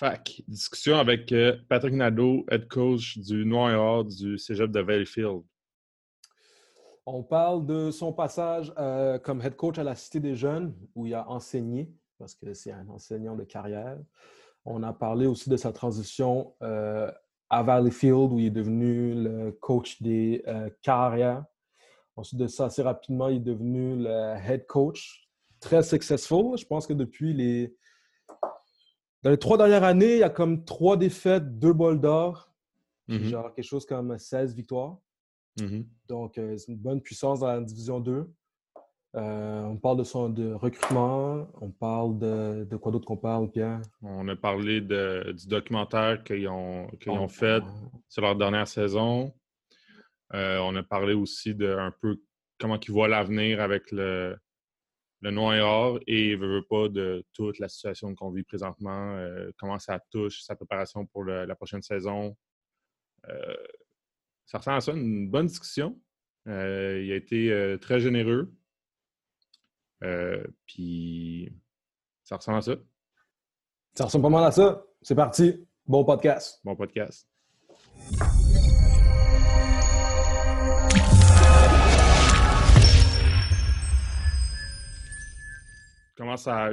Fac. Discussion avec euh, Patrick Nadeau, head coach du Noir du cégep de Valleyfield. On parle de son passage euh, comme head coach à la Cité des Jeunes, où il a enseigné, parce que c'est un enseignant de carrière. On a parlé aussi de sa transition euh, à Valleyfield, où il est devenu le coach des carrières. Ensuite de ça, assez rapidement, il est devenu le head coach. Très successful. Je pense que depuis les dans les trois dernières années, il y a comme trois défaites, deux bols d'or. Mm-hmm. Genre quelque chose comme 16 victoires. Mm-hmm. Donc, euh, c'est une bonne puissance dans la division 2. Euh, on parle de son de recrutement. On parle de, de quoi d'autre qu'on parle, Pierre? On a parlé de, du documentaire qu'ils ont, ont, fait sur leur dernière saison. Euh, on a parlé aussi de un peu comment ils voient l'avenir avec le, le noir et veut, veut pas de toute la situation qu'on vit présentement, euh, comment ça touche sa préparation pour la prochaine saison. Euh, ça ressemble à ça, une bonne discussion. Euh, il a été très généreux. Puis ça ressemble à ça. Ça ressemble pas mal à ça. C'est parti. Bon podcast. Bon podcast.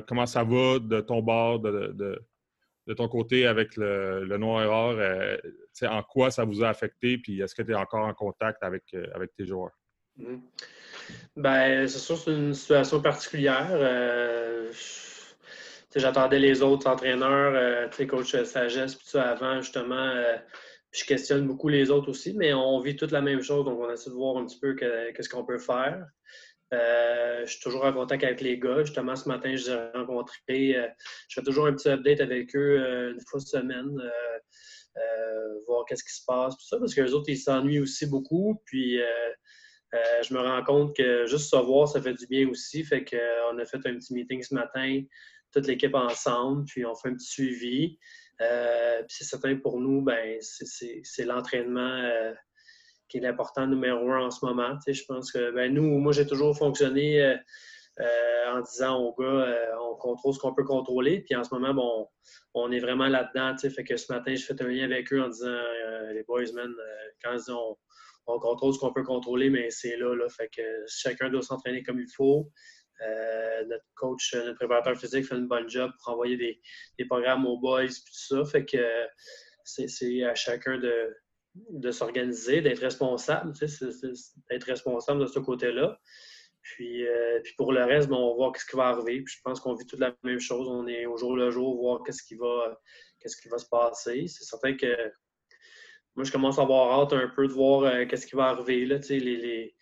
Comment ça, va de ton bord, de, ton côté avec le, noir or? Euh, en quoi ça vous a affecté? Puis est-ce que tu es encore en contact avec, euh, tes joueurs? Mm-hmm. Ben, c'est sûr, c'est une situation particulière. Euh, j'attendais les autres entraîneurs, les coachs sagesse, puis ça avant, justement. je questionne beaucoup les autres aussi, mais on vit toute la même chose, donc on essaie de voir un petit peu qu'est-ce qu'on peut faire. Euh, je suis toujours en contact avec les gars. Justement, ce matin, je les ai rencontrés. Euh, je fais toujours un petit update avec eux euh, une fois semaine, voir qu'est-ce qui se passe, tout ça, parce que les autres, ils s'ennuient aussi beaucoup. Puis, je me rends compte que juste savoir, ça fait du bien aussi. Fait qu'on a fait un petit meeting ce matin, toute l'équipe ensemble, puis on fait un petit suivi. puis c'est certain pour nous, ben, c'est l'entraînement qui est l'important numéro un en ce moment. je pense que ben, nous, moi, j'ai toujours fonctionné euh, euh, en disant aux gars, euh, on contrôle ce qu'on peut contrôler. Puis en ce moment, bon, on est vraiment là-dedans. Fait que ce matin, je fais un lien avec eux en disant les boys, man, quand on, on, contrôle ce qu'on peut contrôler, mais c'est là, là. Fait que chacun doit s'entraîner comme il faut. notre coach, notre préparateur physique fait une bonne job pour envoyer des, programmes aux boys et tout ça. Fait que c'est à chacun de, de s'organiser, d'être responsable, d'être responsable de ce côté-là. Puis, euh, puis pour le reste, on va voir ce qui va arriver. Puis je pense qu'on vit toute la même chose. On est au jour le jour, voir qu'est-ce qui va, qu'est-ce qui va se passer. C'est certain que moi, je commence à avoir hâte un peu de voir euh, qu'est-ce qui va arriver. Là, les, les...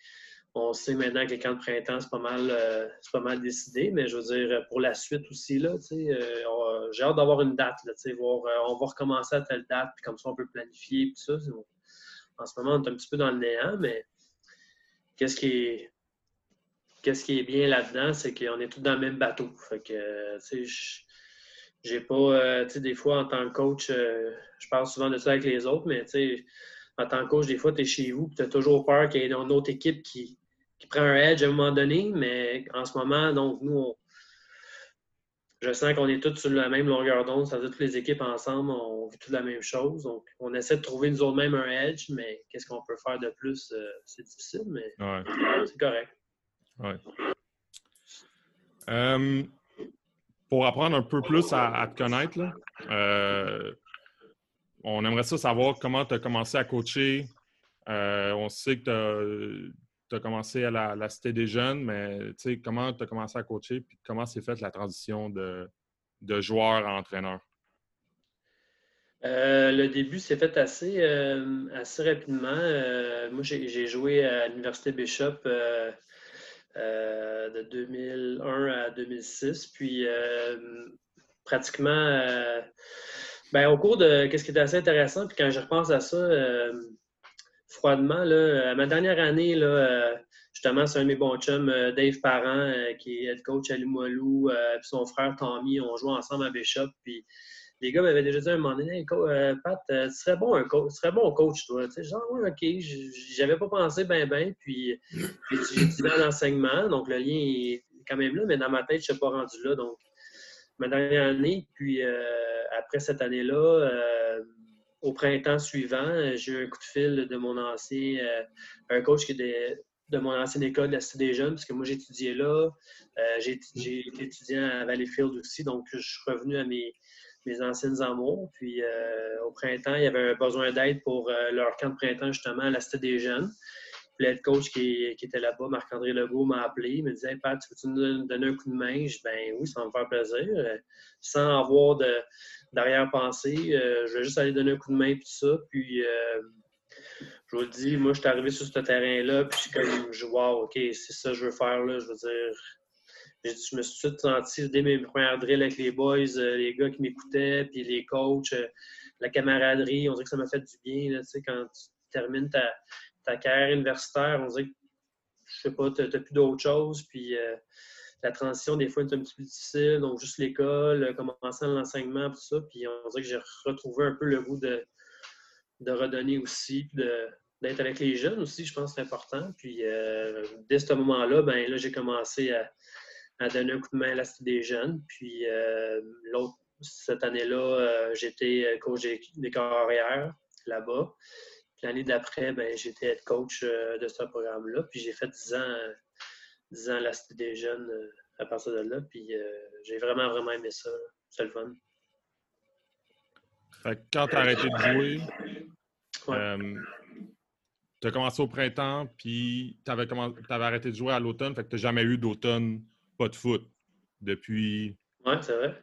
On sait maintenant que les camps de printemps, c'est pas mal, euh, pas mal décidé, mais je veux dire, pour la suite aussi, là, j'ai hâte d'avoir une date, là, voir, on va recommencer à telle date, puis comme ça, on peut planifier, tout ça en ce moment, on est un petit peu dans le néant, mais qu'est-ce qui est, qu'est-ce qui est bien là-dedans, c'est qu'on est tous dans le même bateau. Fait que, tu sais, j'ai pas, euh, tu sais, des fois, en tant que coach, euh, je parle souvent de ça avec les autres, mais tu sais, en tant que coach, des fois, tu es chez vous, tu as toujours peur qu'il y ait une autre équipe qui, qui prend un edge à un moment donné, mais en ce moment, donc, nous, on, je sens qu'on est tous sur la même longueur d'onde, c'est-à-dire toutes les équipes ensemble, on vit toute la même chose. Donc, on essaie de trouver nous autres même un edge, mais qu'est-ce qu'on peut faire de plus, euh, c'est difficile, mais c'est correct. Ouais. Euh, pour apprendre un peu plus à, te connaître, euh, on aimerait ça savoir comment tu as commencé à coacher. on sait que tu tu as commencé à la, Cité des Jeunes, mais comment tu as commencé à coacher puis comment s'est faite la transition de, joueur à entraîneur? Euh, le début s'est fait assez, euh, assez rapidement. Euh, moi, j'ai joué à l'Université Bishop de 2001 à 2006. Puis, pratiquement, ben, au cours de. Qu'est-ce qui était assez intéressant, puis quand je repense à ça, froidement, là, ma dernière année, euh, justement, c'est un de mes bons chums, euh, Dave Parent, euh, qui est head coach à Limoilou, puis son frère Tommy, on joue ensemble à Bishop. Puis les gars m'avaient déjà dit à un moment donné, Pat, tu serais bon un coach, serais bon coach, toi. Tu sais, OK, j'avais pas pensé ben ben, puis j'ai étudié l'enseignement, donc le lien est quand même là, mais dans ma tête, je ne suis pas rendu là. Donc, ma dernière année, puis après cette année-là, au printemps suivant, j'ai eu un coup de fil de mon ancien, un coach qui était de mon ancienne école de la Cité des Jeunes, parce que moi, j'étudiais là. j'ai été étudiant à Valleyfield aussi, donc je suis revenu à mes, mes anciennes amours. Puis au printemps, il y avait un besoin d'aide pour leur camp de printemps, justement, à la Cité des Jeunes. Le coach qui, était là-bas, Marc-André Legault, m'a appelé. Il me disait Pat, tu veux-tu nous donner un coup de main? Je dis Ben oui, ça va me faire plaisir. Euh, sans avoir d'arrière-pensée, euh, je vais juste aller donner un coup de main, puis ça. Puis euh, je vous le dis, moi, je suis arrivé sur ce terrain-là, puis je suis comme, je, wow, OK, c'est ça que je veux faire, là. Je veux dire, je me suis tout de suite senti, dès mes premières drills avec les boys, les gars qui m'écoutaient, puis les coachs, la camaraderie, on dirait que ça m'a fait du bien, là, tu sais, quand tu termines ta ta carrière universitaire, on dirait que, je sais pas, tu n'as plus d'autre chose. Puis euh, la transition, des fois, est un petit peu difficile. Donc, juste l'école, euh, commencer l'enseignement, tout ça. Puis on dirait que j'ai retrouvé un peu le goût de, redonner aussi, d'être avec les jeunes aussi, je pense que c'est important. Puis euh, dès ce moment-là, ben là, j'ai commencé à, donner un coup de main à la des jeunes. Puis l'autre, cette année-là, j'étais coach des carrières là-bas l'année d'après, ben, j'étais head coach euh, de ce programme-là. Puis j'ai fait 10 ans, 10 ans à la Cité des Jeunes euh, à partir de là. Puis euh, j'ai vraiment, vraiment aimé ça. C'est le fun. Fait quand tu as arrêté de jouer, tu as commencé au printemps, puis tu avais, arrêté de jouer à l'automne. Fait que tu n'as jamais eu d'automne, pas de foot depuis. Oui, c'est vrai.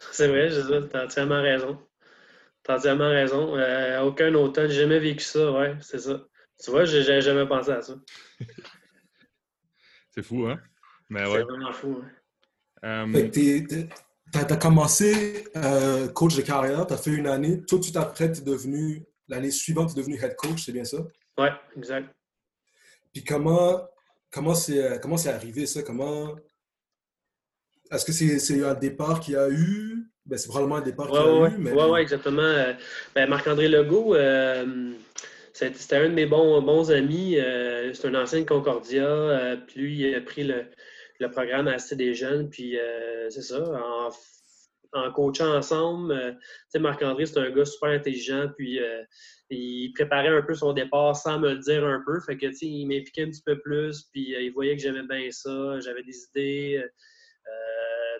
C'est vrai, tu as entièrement raison. T'as entièrement raison. Euh, aucun automne, j'ai jamais vécu ça, ouais, c'est ça. Tu vois, j'ai jamais pensé à ça. c'est fou, hein? Mais ouais. C'est vraiment fou, hein? Tu as, commencé euh, coach de carrière, tu as fait une année. Tout de suite après, tu es devenu, l'année suivante, tu es devenu head coach, c'est bien ça? Oui, exact. Puis comment comment c'est comment c'est arrivé ça? Comment est-ce que c'est un départ qu'il y a eu? Ben, c'est probablement un départ qu'il a eu. Mais... Oui, ouais, exactement. Euh, ben, Marc-André Legault, euh, c'était un de mes bons, bons amis. Euh, c'est un ancien de Concordia. puis lui, il a pris le, le programme à assez des jeunes. Puis c'est ça, en, en, coachant ensemble. tu sais, Marc-André, c'est un gars super intelligent. Puis il préparait un peu son départ sans me le dire un peu. Fait que, tu sais, il m'impliquait un petit peu plus. Puis il voyait que j'aimais bien ça. J'avais des idées.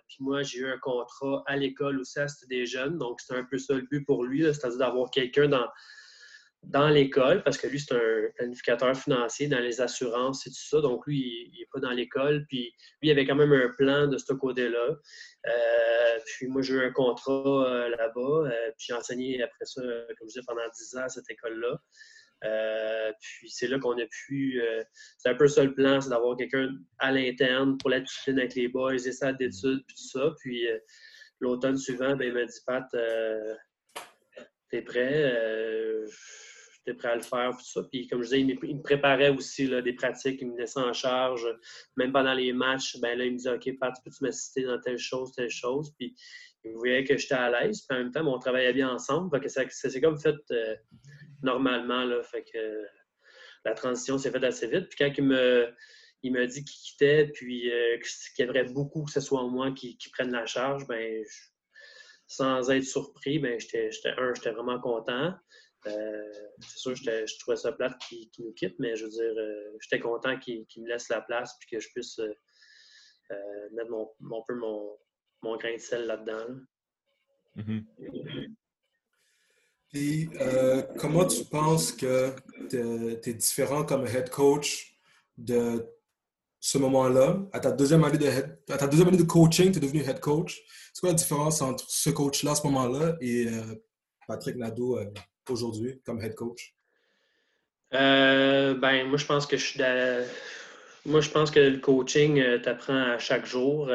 Puis moi, j'ai eu un contrat à l'école aussi, c'était des jeunes. Donc, c'était un peu ça le but pour lui, c'est-à-dire d'avoir quelqu'un dans, dans l'école, parce que lui, c'est un planificateur financier dans les assurances et tout ça. Donc, lui, il n'est pas dans l'école. Puis, lui, il avait quand même un plan de ce côté-là. Euh, puis, moi, j'ai eu un contrat euh, là-bas. Euh, puis, j'ai enseigné après ça, comme je disais, pendant 10 ans à cette école-là. Euh, puis c'est là qu'on a pu. Euh, c'est un peu ça le plan, c'est d'avoir quelqu'un à l'interne pour la discipline avec les boys, les salles d'études, puis tout ça. Puis euh, l'automne suivant, ben, il m'a dit Pat, t'es prêt J'étais prêt à le faire, tout ça. Puis comme je disais, il me, préparait aussi là, des pratiques, il me laissait en charge. Même pendant les matchs, ben là, il me disait OK, Pat, peux-tu m'assister dans telle chose, telle chose? Puis il voyait que j'étais à l'aise. Puis en même temps, on travaillait bien ensemble. que ça, c'est comme fait normalement. Là, fait que la transition s'est faite assez vite. Puis quand il me, il m'a dit qu'il quittait, puis euh, qu'il aimerait beaucoup que ce soit moi qui, prenne la charge, ben, sans être surpris, ben, j'étais, un, j'étais vraiment content. Euh, c'est sûr, je trouvais ça plate qu'il, nous quitte, mais je veux dire, euh, j'étais content qu'il, me laisse la place puis que je puisse mettre mon, peu mon, mon, grain de sel là-dedans. Mm-hmm. Puis, euh, comment tu penses que tu es, différent comme head coach de ce moment-là? À ta deuxième année de, à ta deuxième année de coaching, tu es devenu head coach. C'est quoi la différence entre ce coach-là à ce moment-là et euh, Patrick Nadeau euh, aujourd'hui comme head coach? ben, moi, je pense que je suis Moi, je pense que le coaching, tu apprends à chaque jour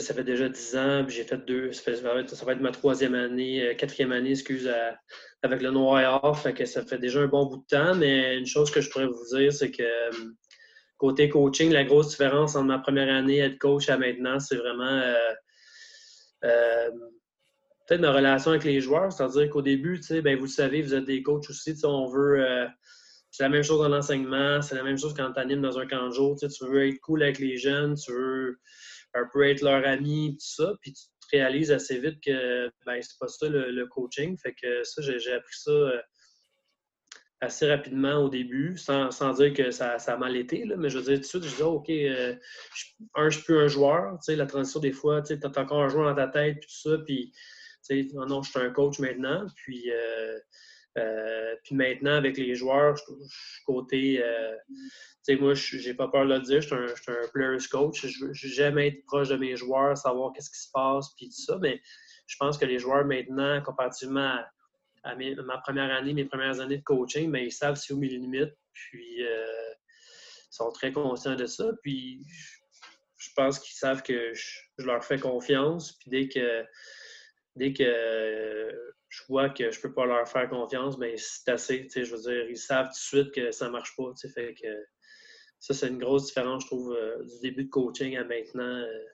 ça fait déjà dix ans, puis j'ai fait deux. Ça, va être ma troisième année, euh, quatrième année, excuse, avec le Noir. Que ça fait déjà un bon bout de temps. Mais une chose que je pourrais vous dire, c'est que euh, côté coaching, la grosse différence entre ma première année être coach à maintenant, c'est vraiment euh, peut-être ma relation avec les joueurs. C'est-à-dire qu'au début, ben, vous le savez, vous êtes des coachs aussi. On veut. c'est la même chose dans l'enseignement, c'est la même chose quand tu animes dans un camp de jour. Tu veux être cool avec les jeunes, tu veux un peu être leur ami, tout ça. Puis tu réalises assez vite que ben, c'est pas ça le, coaching. Fait que ça, j'ai appris ça assez rapidement au début, sans, dire que ça, a mal été. mais je veux dire, tout de suite, je disais, OK, je, un, je suis plus un joueur. La transition, des fois, tu as encore un joueur dans ta tête, puis tout ça. Puis, non, non, je suis un coach maintenant. Puis, euh, puis maintenant, avec les joueurs, je, suis côté. Euh, sais, moi, j'ai pas peur de le dire, je suis un, un player's coach. Jamais être proche de mes joueurs, savoir qu'est-ce qui se passe, puis tout ça. Mais je pense que les joueurs maintenant, comparativement à, ma première année, mes premières années de coaching, ben, ils savent c'est où mes limites. Puis euh, ils sont très conscients de ça. Puis je pense qu'ils savent que je, je, leur fais confiance. Puis dès que dès que je vois que je peux pas leur faire confiance, mais c'est assez. Je veux dire, ils savent tout de suite que ça marche pas. Fait que ça, c'est une grosse différence, je trouve, euh, du début de coaching à maintenant. Euh,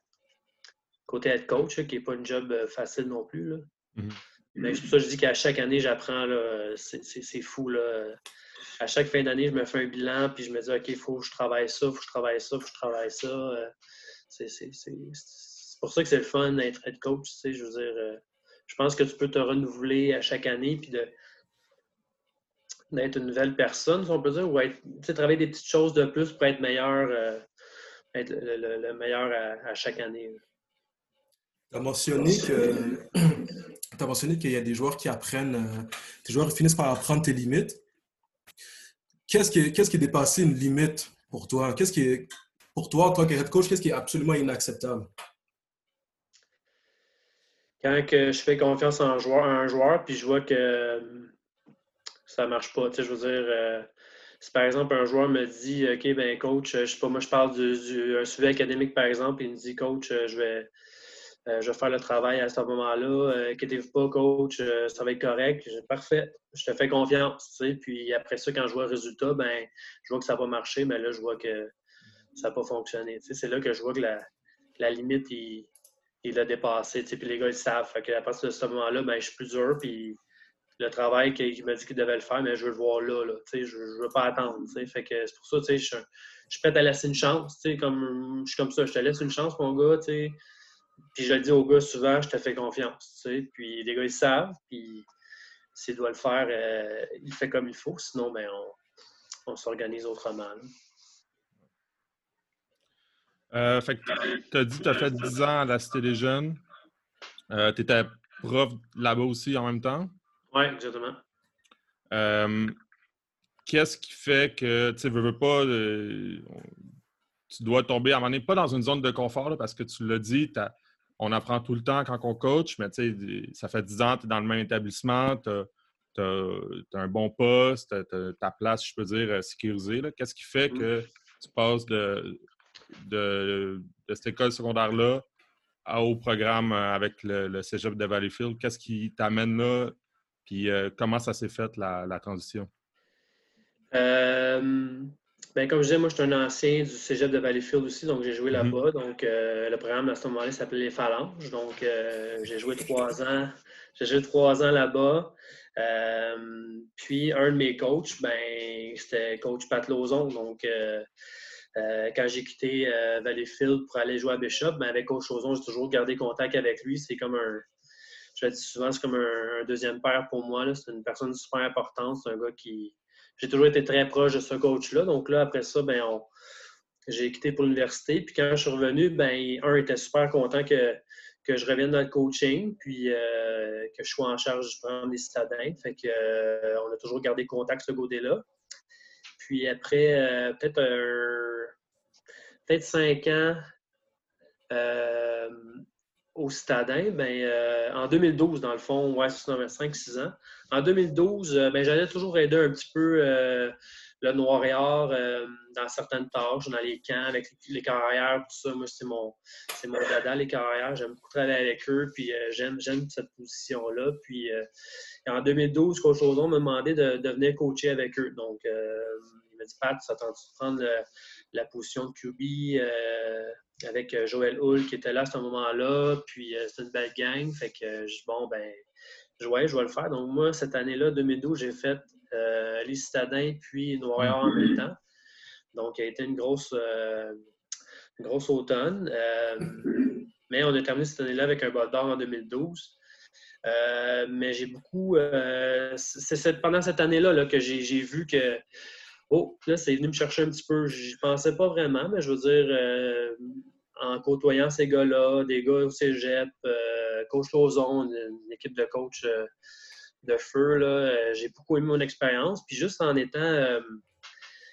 côté head coach, qui n'est pas une job euh, facile non plus. Là. Mm-hmm. Mais c'est pour ça que je dis qu'à chaque année, j'apprends. C'est fou. Là. À chaque fin d'année, je me fais un bilan, puis je me dis, OK, il faut que je travaille ça, il faut que je travaille ça, il faut que je travaille ça. c'est pour ça que c'est le fun d'être head coach. Je veux dire, je pense que tu peux te renouveler à chaque année puis d'être une nouvelle personne, si on peut dire, ou être, travailler des petites choses de plus pour être meilleur, euh, être le, meilleur à, chaque année. Tu as mentionné qu'il y a des joueurs qui apprennent, euh, des joueurs qui finissent par apprendre tes limites. Qu'est-ce qui, est, qui dépassé une limite pour toi? Qu'est-ce qui pour toi, en tant que head coach, qu'est-ce qui est absolument inacceptable? Quand que je fais confiance en joueur, un joueur, puis je vois que euh, ça marche pas, je veux dire, euh, si par exemple un joueur me dit, OK, ben coach, je sais pas, moi je parle du, du suivi académique par exemple, il me dit, coach, euh, je vais, je vais faire le travail à ce moment-là, inquiétez-vous pas, coach, ça va être correct, parfait, je te fais confiance, tu sais, puis après ça, quand je vois le résultat, ben, je vois que ça va marcher, mais là, je vois que ça n'a pas fonctionné, c'est là que je vois que la, la limite, il il l'a dépassé. Puis les gars, ils savent. Fait que à partir de ce moment-là, ben, je suis plus dur. Puis le travail qu'il m'a dit qu'il devait le faire, mais je veux le voir là. là je ne veux pas attendre. Fait que c'est pour ça je, je suis prêt à laisser une chance. Je suis comme ça. Je te laisse une chance, mon gars. Puis je le dis aux gars souvent, je te fais confiance. Puis les gars, ils savent. Puis s'il doit le faire, euh, il fait comme il faut. Sinon, ben, on, on s'organise autrement. Euh, fait que tu as dit que tu as fait 10 ans à la Cité des Jeunes. Euh, tu étais prof là-bas aussi en même temps? Oui, exactement. Euh, qu'est-ce qui fait que tu ne veux pas. tu dois tomber à un moment donné, pas dans une zone de confort, parce que tu l'as dit, on apprend tout le temps quand on coach, mais ça fait 10 ans que tu es dans le même établissement, tu as, un bon poste, ta place, je peux dire, sécurisée. Qu'est-ce qui fait mm. que tu passes de de, cette école secondaire-là au programme euh, avec le, cégep de Valleyfield? Qu'est-ce qui t'amène là? Puis euh, comment ça s'est fait, la, transition? Euh, ben, comme je disais, moi, je suis un ancien du cégep de Valleyfield aussi, donc j'ai joué mm-hmm. là-bas. Donc, le programme à ce moment-là s'appelait les Phalanges. Donc, j'ai joué trois ans. J'ai joué trois ans là-bas. puis, un de mes coachs, ben, c'était coach Pat Lozon. Donc, euh, quand j'ai quitté euh, Valleyfield pour aller jouer à Bishop, ben, avec Coach Chozon, j'ai toujours gardé contact avec lui. C'est comme un, je le dis souvent, c'est comme un, deuxième père pour moi. C'est une personne super importante. C'est un gars qui. J'ai toujours été très proche de ce coach-là. Donc là, après ça, ben, j'ai quitté pour l'université. Puis quand je suis revenu, ben, un était super content que, que je revienne dans le coaching, puis euh, que je sois en charge du programme des citadins. Fait que, on a toujours gardé contact ce côté-là. Puis après, peut-être un peut-être cinq ans euh, au Stadin, ben, euh, en 2012, dans le fond, ouais, c'est 5-6 ans. En 2012, euh, ben, j'allais toujours aider un petit peu le Noir et Or dans certaines tâches, dans les camps, avec les, carrières, tout ça. Moi, c'est mon, c'est mon dada, les carrières. J'aime beaucoup travailler avec eux, puis j'aime, j'aime cette position-là. Puis en 2012, Coach Ozon m'a demandé de, venir coacher avec eux. Donc, il m'a dit, Pat, ça tente de prendre la position de QB euh, avec euh, Joël Hull qui était là à ce moment-là? Puis euh, c'est une belle gang. Fait que je bon, ben, je, je vais le faire. Donc, moi, cette année-là, 2012, j'ai fait les Citadins puis Noir en même temps. Donc, il a été une grosse, grosse automne. Mais on a terminé cette année-là avec un bas d'or en 2012. Euh, mais j'ai beaucoup. Euh, c'est pendant cette année-là là, que j'ai vu que. Oh, là, c'est venu me chercher un petit peu. Je pensais pas vraiment, mais je veux dire, euh, en côtoyant ces gars-là, des gars au cégep, coach Lozon, une, une, équipe de coach de feu, j'ai beaucoup aimé mon expérience. Puis juste en étant.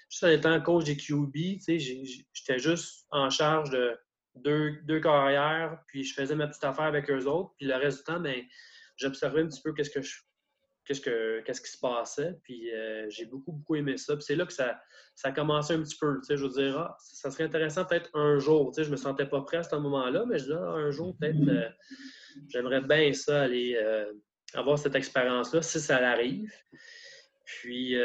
juste en étant coach des QB, j'étais juste en charge de deux, deux carrières, puis je faisais ma petite affaire avec eux autres. Puis le reste du temps, ben, j'observais un petit peu qu'est-ce que je qu'est-ce, que, qu'est-ce qui se passait. Puis euh, j'ai beaucoup, beaucoup aimé ça. Puis c'est là que ça, ça a commencé un petit peu. Tu sais, je veux dire, ah, ça serait intéressant peut-être un jour. Tu sais, je me sentais pas prêt à ce moment-là, mais je dis, ah, un jour, peut-être, euh, j'aimerais bien ça, aller euh, avoir cette expérience-là, si ça arrive. Puis,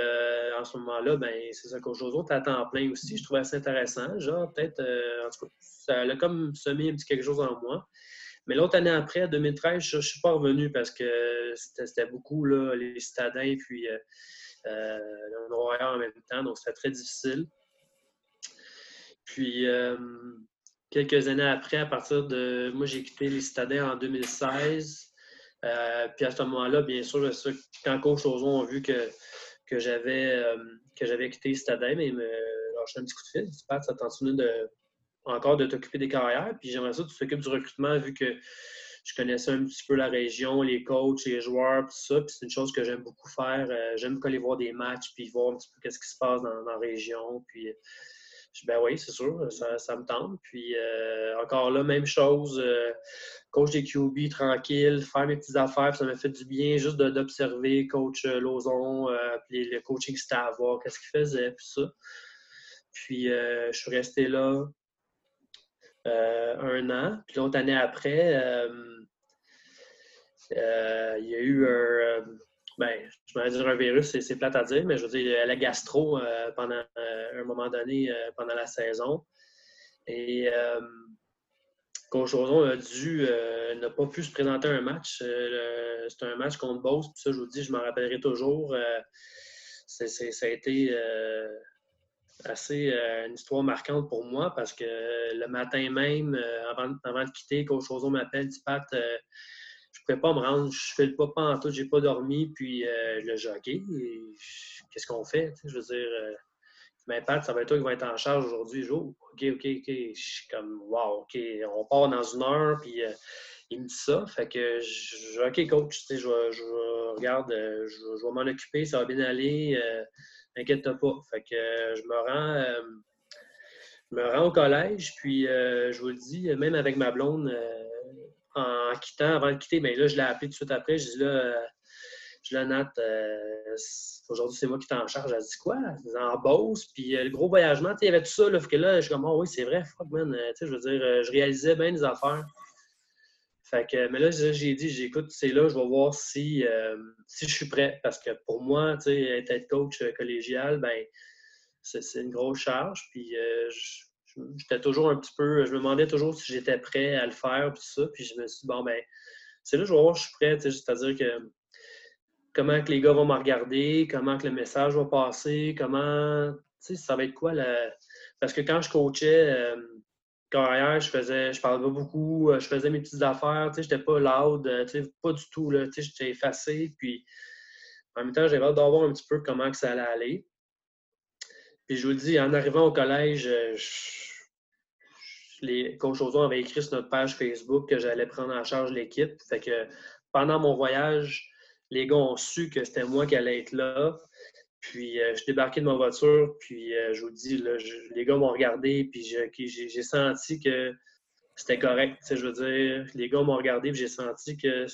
en ce moment-là, ben, c'est ça qu'aujourd'hui, tu à temps plein aussi. Je trouvais assez intéressant. Genre, peut-être, en tout cas, ça a comme semé un petit quelque chose en moi. Mais l'autre année après, 2013, je ne suis pas revenu parce que c'était beaucoup là, les citadins puis euh, euh, le en même temps, donc c'était très difficile. Puis euh, quelques années après, à partir de. Moi, j'ai quitté les citadins en 2016. Euh, puis à ce moment-là, bien sûr, quand Coach Ozon a vu que, que j'avais quitté les citadins, mais il me lâché un petit coup de fil. Pat, ça t'en de encore de t'occuper des carrières? Puis j'aimerais ça que tu t'occupes du recrutement vu que je connaissais un petit peu la région, les coachs, les joueurs, tout ça. Puis c'est une chose que j'aime beaucoup faire. Euh, j'aime aller voir des matchs puis voir un petit peu qu'est-ce qui se passe dans, la région. Puis je ben oui, c'est sûr, ça, me tente. Puis euh, encore là, même chose. Euh, coach des QB, tranquille, faire mes petites affaires, ça m'a fait du bien juste d'observer coach Lozon, puis le coaching voir qu'est-ce qu'il faisait, puis ça. Puis je suis resté là euh, un an. Puis l'autre année après, euh, euh, il y a eu un. Ben, je vais dire un virus, c'est plate à dire, mais je veux dire, la gastro pendant un moment donné, pendant la saison. Et Coach Roson a dû, n'a pas pu se présenter un match. C'était un match contre Beauce, puis ça, je vous dis, je m'en rappellerai toujours. ça a été assez euh, une histoire marquante pour moi parce que le matin même, euh, avant, de quitter, Coach Roseau m'appelle, dit Pat, euh, je ne pouvais pas me rendre, je fais le pas en tout, j'ai pas dormi, puis le jockey, qu'est-ce qu'on fait? Je veux dire, mais Pat, ça va être toi qui va être en charge aujourd'hui, jour. OK, OK, OK. Je suis comme, wow, OK, on part dans une heure, puis il me dit ça. Fait que, je, OK, coach, je, je, regarde, je, je vais m'en occuper, ça va bien aller inquiète pas. Fait que euh, je me rends, euh, me rends au collège, puis euh, je vous le dis, même avec ma blonde, en quittant, avant de quitter, ben là, je l'ai appelé tout de suite après. Je dis là, je la note, aujourd'hui, c'est moi qui t'en charge. Elle dit quoi? En Beauce, puis le gros voyagement, il y avait tout ça. Là, que là, je suis comme, oh, oui, c'est vrai, fuck, man. je veux dire, je réalisais bien des affaires. Fait que, mais là, j'ai dit, j'écoute, c'est là, je vais voir si, euh, si je suis prêt. Parce que pour moi, être coach euh, collégial, ben, c'est une grosse charge. Puis euh, j'étais toujours un petit peu, je me demandais toujours si j'étais prêt à le faire, puis ça. Puis je me suis dit, bon, ben, c'est là, je vais voir je suis prêt. C'est-à-dire que comment que les gars vont me regarder, comment que le message va passer, comment, tu sais, ça va être quoi la... Parce que quand je coachais, carrière, je faisais, je parlais pas beaucoup, euh, je faisais mes petites affaires, tu sais, j'étais pas loud, euh, tu sais, pas du tout, là, tu sais, j'étais effacé, puis en même temps, j'avais hâte d'avoir un petit peu comment que ça allait aller. Puis je vous le dis, en arrivant au collège, euh, les coachs avaient écrit sur notre page Facebook que j'allais prendre en charge l'équipe. Fait que pendant mon voyage, les gars ont su que c'était moi qui allais être là. Puis euh, je suis débarqué de ma voiture, puis euh, je vous dis, les gars m'ont regardé, puis j'ai senti que c'était correct. Je veux dire, les gars m'ont regardé, puis j'ai senti que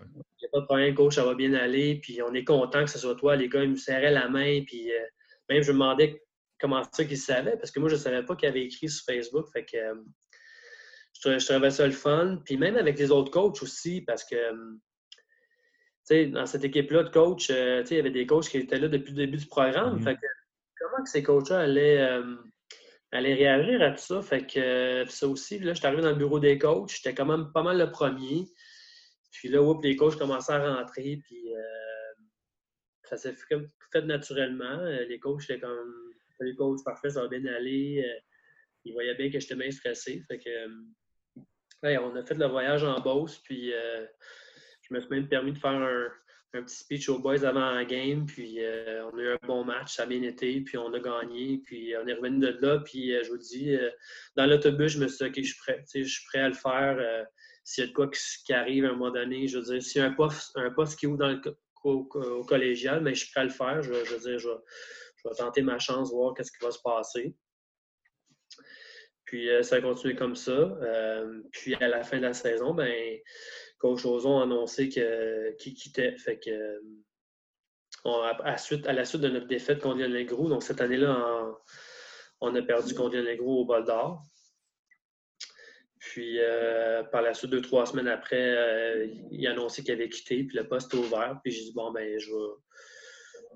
il n'y a pas de problème, coach, ça va bien aller, puis on est content que ce soit toi. Les gars, ils me serraient la main, puis euh, même je me demandais comment ça qu'ils savaient, parce que moi, je ne savais pas qu'ils avaient écrit sur Facebook. Fait que je, je trouvais ça le fun. Puis même avec les autres coachs aussi, parce que dans cette équipe-là de coach, euh, il y avait des coachs qui étaient là depuis le début du programme. Mm-hmm. comment que ces coachs-là allaient, euh, réagir à tout ça? Fait que euh, ça aussi, là, j'étais arrivé dans le bureau des coachs, j'étais quand même pas mal le premier. Puis là, les coachs commençaient à rentrer, puis ça s'est fait, naturellement. Les coachs étaient comme les coachs parfaits, ça va bien aller. ils voyaient bien que j'étais bien stressé. Que on a fait le voyage en Beauce, puis je me suis même permis de faire un, petit speech aux boys avant la game, puis euh, on a eu un bon match, ça a bien été, puis on a gagné, puis on est revenu de là, puis euh, je vous dis, euh, dans l'autobus, je me suis dit, OK, je suis prêt, à le faire. s'il y a de quoi qui, arrive à un moment donné, je veux dire, s'il y a un poste, un poste qui ouvre dans le, au, collégial, mais je suis prêt à le faire. Je, veux dire, je, tenter ma chance, voir qu'est-ce qui va se passer. Puis ça a continué comme ça. puis à la fin de la saison, ben coach Ozon a annoncé qu'il quittait. Fait que, à, la suite, à la suite de notre défaite contre Lionel Gros, donc cette année-là, on a perdu contre Lionel Gros au bol d'or. Puis euh, par la suite, deux, trois semaines après, euh, il a annoncé qu'il avait quitté, puis le poste est ouvert. Puis j'ai dit, bon, ben, je vais,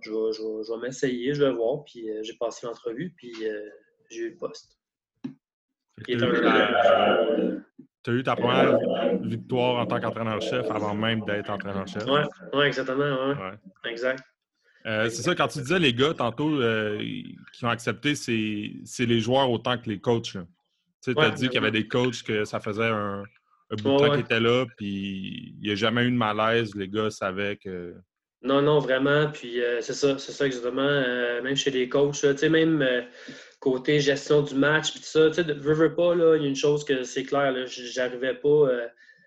je vais, m'essayer, je vais voir. Puis euh, j'ai passé l'entrevue, puis j'ai eu le poste. Tu as eu ta première victoire en tant qu'entraîneur-chef avant même d'être entraîneur-chef? Oui, ouais, exactement. Ouais. Exact. Euh, c'est ça, quand tu disais les gars tantôt euh, qui ont accepté, c'est les joueurs autant que les coachs. Tu sais, as dit qu'il y avait des coachs que ça faisait un, bout de temps qu'ils étaient là, puis il n'y a jamais eu de malaise. Les gars savaient que. Non, non, vraiment. Puis euh, c'est ça, c'est ça exactement. même chez les coachs, tu même côté gestion du match, puis tout ça. Tu sais, pas, il y a une chose que c'est clair, j'arrivais pas. Euh,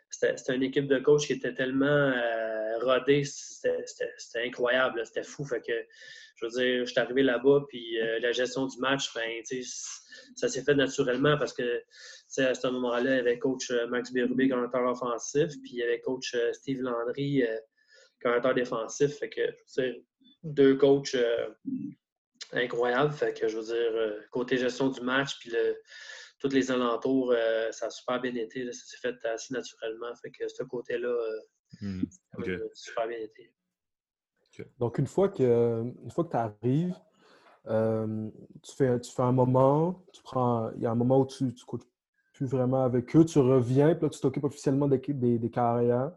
c'était une équipe de coach qui était tellement euh, rodée, c'était incroyable, c'était fou. Fait que, je veux dire, je suis arrivé là-bas, puis euh, la gestion du match, ben, ça s'est fait naturellement parce que à ce moment-là, il y avait coach Max Bérubé, commentateur offensif, puis il y avait coach Steve Landry, commentateur défensif. Fait que, je veux dire, deux coachs incroyable. Fait que je veux dire, euh, côté gestion du match, puis le, tous les alentours, euh, ça a super bien été. ça s'est fait assez naturellement. Fait que ce côté-là, euh, hmm, super bien été. Donc, une fois que, une fois que tu arrives, tu, fais, tu fais un moment, tu prends, il y a un moment où tu ne coûtes plus vraiment avec eux, tu reviens, puis là, tu t'occupes officiellement des, des, carrières.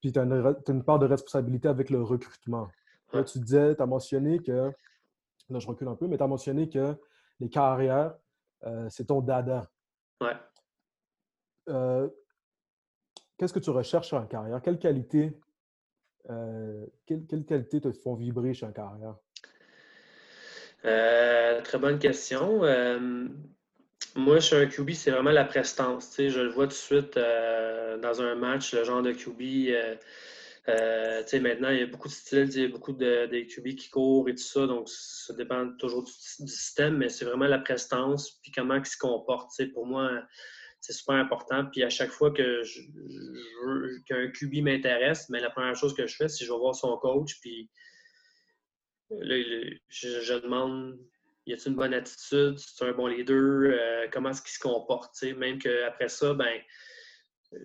Puis tu as, une part de responsabilité avec le recrutement. Là, tu disais, tu as mentionné que Là, je recule un peu, mais tu as mentionné que les carrières, euh, c'est ton dada. Ouais. Euh, qu'est-ce que tu recherches un carrière? Quelle qualité, euh, quelle, qualité te font vibrer chez un carrière? très bonne question. Moi, chez un QB, c'est vraiment la prestance. Je le vois tout de suite dans un match, le genre de QB euh, maintenant, il y a beaucoup de styles, il y a beaucoup de, QB qui courent et tout ça, donc ça dépend toujours du, système, mais c'est vraiment la prestance, puis comment il se comporte. Pour moi, c'est super important. Puis à chaque fois que je, qu'un QB m'intéresse, mais la première chose que je fais, c'est que je vais voir son coach, puis je, demande y a-t-il une bonne attitude, c'est un bon leader, euh, comment est-ce qu'il se comporte, même qu'après ça, ben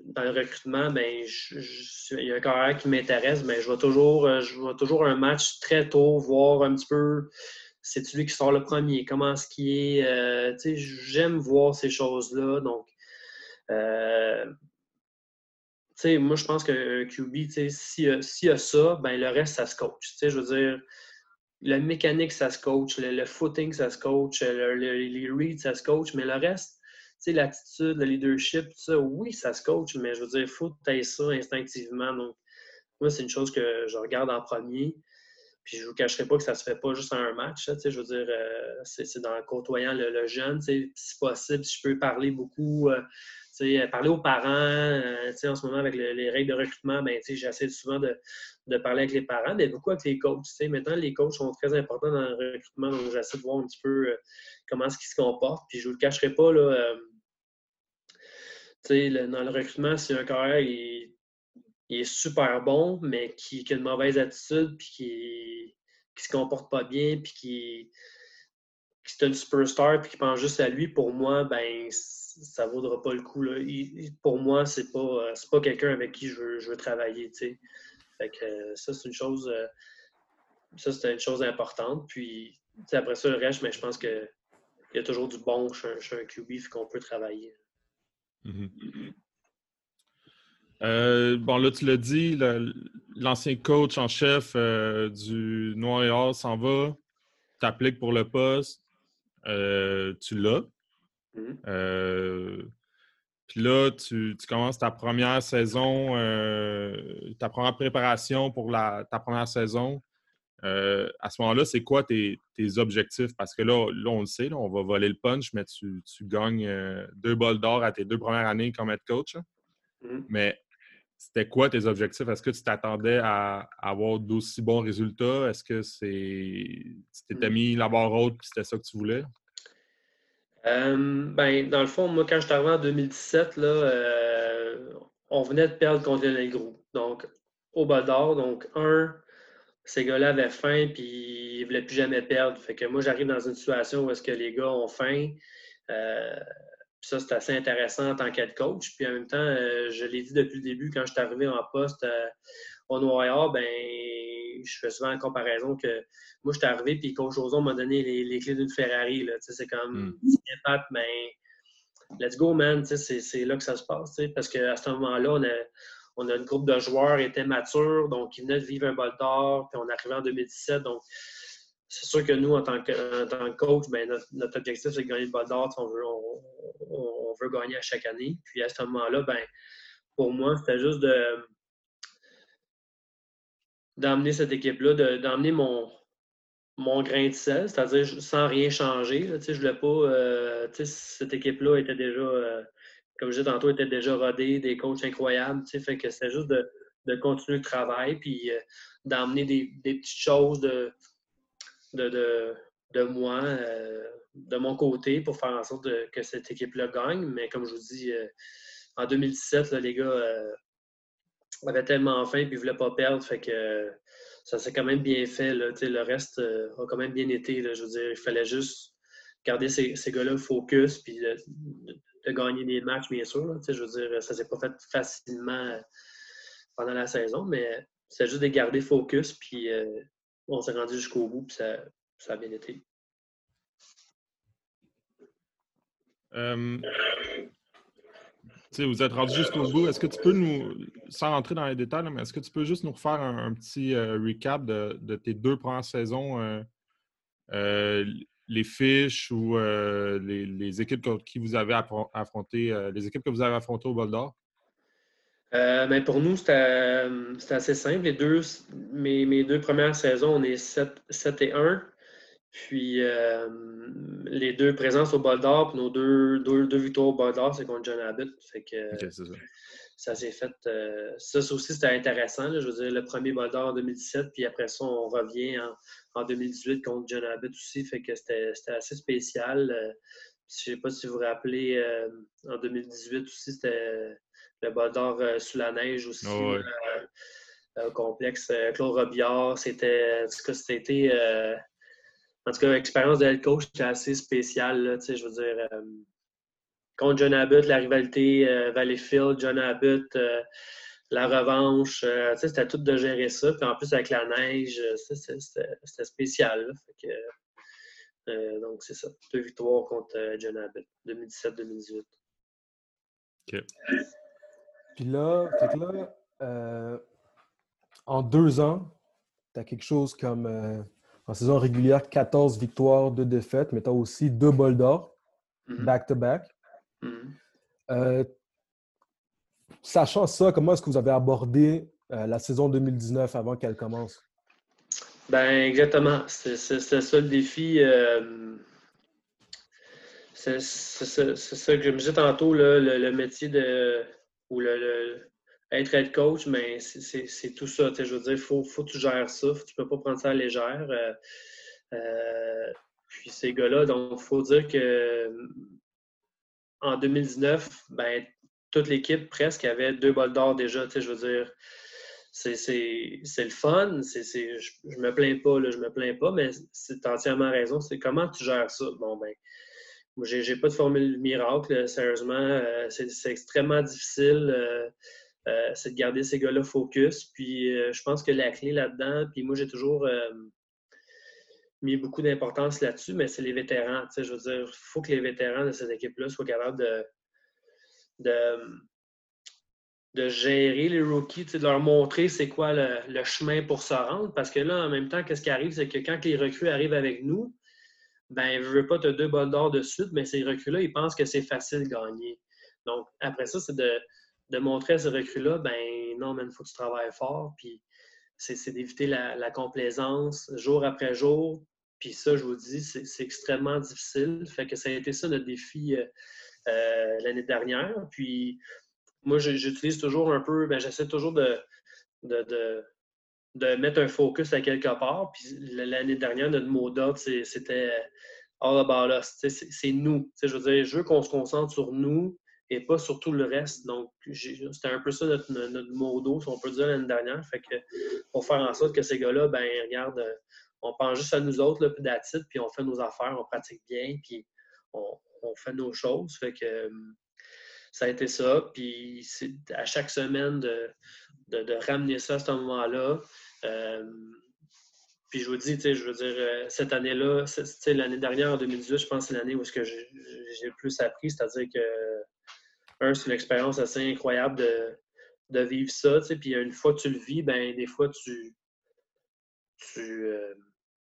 dans le recrutement, ben, il y a un carrière qui m'intéresse, mais je vois toujours, euh, je vois toujours un match très tôt, voir un petit peu c'est celui qui sort le premier, comment est-ce qu'il est. Euh, j'aime voir ces choses-là. Donc, euh, moi, je pense qu'un QB, s'il y, a ça, ben, le reste, ça se coach. Je veux dire, la mécanique, ça se coach, le, footing, ça se coach, les reads, ça se coach, mais le reste, l'attitude, le leadership, ça, oui, ça se coach, mais je veux dire, il faut que ça instinctivement. Donc, moi, c'est une chose que je regarde en premier. Puis je ne vous cacherai pas que ça ne se fait pas juste en un match. je veux dire, euh, c'est dans côtoyant le, jeune, si possible, si je peux parler beaucoup, euh, parler aux parents. Euh, en ce moment, avec les règles de recrutement, ben, j'essaie souvent de, parler avec les parents, mais beaucoup avec les coachs. Maintenant, les coachs sont très importants dans le recrutement, donc j'essaie de voir un petit peu comment est-ce qu'ils se comportent. Puis je ne vous le cacherai pas, là, dans le recrutement, si un carrière il, est super bon, mais qui, a une mauvaise attitude, puis qui ne se comporte pas bien, puis qui, qui est un superstar, puis qui pense juste à lui, pour moi, ben ça ne vaudra pas le coup. Pour moi, c'est pas, pas quelqu'un avec qui je veux travailler. Fait que, ça, c'est une chose. Euh, ça, c'est une chose importante. Puis après ça, le reste, mais je pense qu'il y a toujours du bon chez, chez un QB qu'on peut travailler. Mhm. Euh, bon, là, tu l'as dit, l'ancien coach en chef euh, du Noir et Or s'en va, t'appliques pour le poste, euh, tu l'as. Mhm. Puis là, tu, commences ta première saison, ta première préparation pour la, ta première saison. Euh, à ce moment-là, c'est quoi tes, objectifs? Parce que là, là on le sait, on va voler le punch, mais tu, gagnes euh, deux bols d'or à tes deux premières années comme head coach. Mm-hmm. Mais c'était quoi tes objectifs? Est-ce que tu t'attendais à, avoir d'aussi bons résultats? Est-ce que c'est tu t'étais mm. mis la barre haute et c'était ça que tu voulais? Euh, ben, dans le fond, moi, quand je suis arrivé en 2017, là, on venait de perdre contre les gros. Donc, au bol d'or, donc un, ces gars-là avaient faim puis ils ne voulaient plus jamais perdre. Fait que moi, j'arrive dans une situation où est-ce que les gars ont faim. Euh, ça, c'est assez intéressant en tant qu'être coach. Puis en même temps, euh, je l'ai dit depuis le début, quand je suis arrivé en poste euh, au Noir, ben je fais souvent la comparaison que moi, je suis arrivé, puis coach Ozon m'a donné les, clés d'une Ferrari. C'est comme, mm. mais let's go, man. C'est là que ça se passe. Parce qu'à ce moment-là, on a on a une groupe de joueurs qui étaient matures, donc ils venaient de vivre un bol d'or, puis on arrivait en 2017. Donc, c'est sûr que nous, en tant que, coach, ben, notre, objectif, c'est de gagner le bol d'or. On veut, on, veut gagner à chaque année. Puis à ce moment-là, ben, pour moi, c'était juste de d'emmener cette équipe-là, d'emmener mon, mon grain de sel, c'est-à-dire sans rien changer. je ne voulais pas. Euh, cette équipe-là était déjà euh, comme je tantôt, était déjà rodé, des coachs incroyables. Fait que c'était juste de, continuer le travail, puis euh, d'emmener des, petites choses de, de, moi, euh, de mon côté, pour faire en sorte que cette équipe-là gagne. Mais comme je vous dis, en 2017, les gars avaient tellement faim et ne voulaient pas perdre. Fait que ça s'est quand même bien fait. le reste a quand même bien été. je veux dire, il fallait juste garder ces, ces gars-là focus puis de gagner des matchs, bien sûr. je veux dire, ça s'est pas fait facilement euh, pendant la saison, mais c'est juste de garder focus, puis euh, on s'est rendu jusqu'au bout, puis ça, a bien été. Euh, vous êtes rendu jusqu'au bout. Est-ce que tu peux nous, sans rentrer dans les détails, mais est-ce que tu peux juste nous refaire un, petit recap de, tes deux premières saisons? les fiches ou euh, les, équipes qui vous avez affronté, euh, les équipes que vous avez affrontées au bol d'or? Euh, ben, pour nous, c'était assez simple. Les deux, mes, mes, deux premières saisons, on est 7, 7 et 1. Puis les deux présences au bol d'or, puis nos deux, deux, victoires au bol d'or, c'est contre John Abbott. Fait que, ça s'est fait. Euh, ça, aussi, c'était intéressant. je veux dire, le premier bol d'or en 2017, puis après ça, on revient en, 2018 contre John Abbott aussi. Fait que c'était assez spécial. Euh, je ne sais pas si vous vous rappelez, euh, en 2018 aussi, c'était le bol d'or sous la neige aussi. Ah au complexe Claude Robillard, c'était. En tout cas, c'était. En tout cas, l'expérience de head coach, c'était assez spéciale. je veux dire contre John Abbott, la rivalité euh, Valleyfield, John Abbott, euh, la revanche. Euh, c'était tout de gérer ça. Puis en plus, avec la neige, c'était spécial. donc, c'est ça. Deux victoires contre John Abbott, 2017-2018. OK. Puis là, là en deux ans, tu as quelque chose comme, en saison régulière, 14 victoires, 2 défaites, mais tu as aussi deux bols d'or, mm-hmm. back-to-back. Mm. Euh, sachant ça, comment est-ce que vous avez abordé euh, la saison 2019 avant qu'elle commence? Ben exactement. C'est ça le défi. Euh, c'est ça que je me disais tantôt, le, métier de ou le, être head coach, mais c'est tout ça. Je veux dire, il faut, faut que tu gères ça. Tu ne peux pas prendre ça à légère. puis ces gars-là, donc il faut dire que en 2019, ben, toute l'équipe presque avait deux bols d'or déjà. Je veux dire, c'est le fun. je, ne me plains pas, je me plains pas, mais c'est entièrement raison. C'est comment tu gères ça? Bon, ben, j'ai pas de formule miracle, sérieusement. Euh, c'est extrêmement difficile. Euh, euh, c'est de garder ces gars-là focus. Puis je pense que la clé là-dedans, puis moi j'ai toujours mis beaucoup d'importance là-dessus, mais c'est les vétérans. Je veux dire, il faut que les vétérans de cette équipe-là soient capables de, de, gérer les rookies, de leur montrer c'est quoi le, chemin pour se rendre. Parce que là, en même temps, qu'est-ce qui arrive, c'est que quand les recrues arrivent avec nous, ben, je veux pas te deux bols d'or de mais ces recrues-là, ils pensent que c'est facile de gagner. Donc, après ça, c'est de, montrer à ce recrues-là, ben non, mais il faut que tu travailles fort, puis c'est d'éviter la, complaisance jour après jour. Puis ça, je vous dis, c'est extrêmement difficile. Fait que ça a été ça notre défi euh, euh, l'année dernière. Puis moi, j'utilise toujours un peu, ben, j'essaie toujours de, de, mettre un focus à quelque part. Puis l'année dernière, notre mot d'ordre, c'était all about us. C'est nous. je veux dire, je veux qu'on se concentre sur nous et pas sur tout le reste. Donc, c'était un peu ça notre, notre mot d'eau, si on peut dire, l'année dernière. Fait que pour faire en sorte que ces gars-là, ben regarde, on pense juste à nous autres, puis d'attitude, puis on fait nos affaires, on pratique bien, puis on, fait nos choses. Fait que ça a été ça. Puis à chaque semaine de, de, ramener ça à ce moment-là. Euh, puis je vous dis, je veux dire, euh, cette année-là, l'année dernière, en 2018, je pense que c'est l'année où j'ai le plus appris, c'est-à-dire que, un, c'est une expérience assez incroyable de, de vivre ça, puis une fois que tu le vis, ben des fois, tu, tu euh,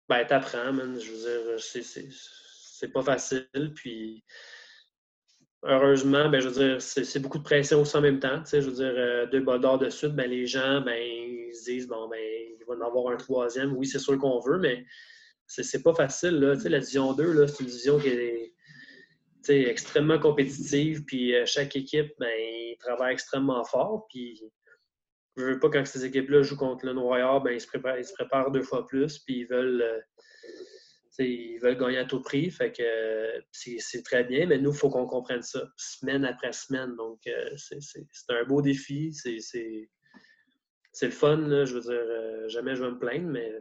ben, apprends, je veux dire, c'est pas facile, puis heureusement, ben, je veux dire, c'est beaucoup de pression aussi en même temps. Je veux dire, euh, deux bas d'or de suite, ben, les gens, ben, ils se disent, bon, ben, il va en avoir un troisième. Oui, c'est sûr qu'on veut, mais c'est pas facile. Là. La division 2, c'est une division qui est extrêmement compétitive. Puis euh, chaque équipe, ben, travaille extrêmement fort. Puis je veux pas quand ces équipes-là jouent contre le Noir, ben, ils, se préparent, ils se préparent deux fois plus. Puis ils veulent. Euh, ils veulent gagner à tout prix, fait que c'est très bien, mais nous, il faut qu'on comprenne ça semaine après semaine. Donc, euh, c'est un beau défi. C'est le fun, je veux dire, euh, jamais je vais me plaindre, mais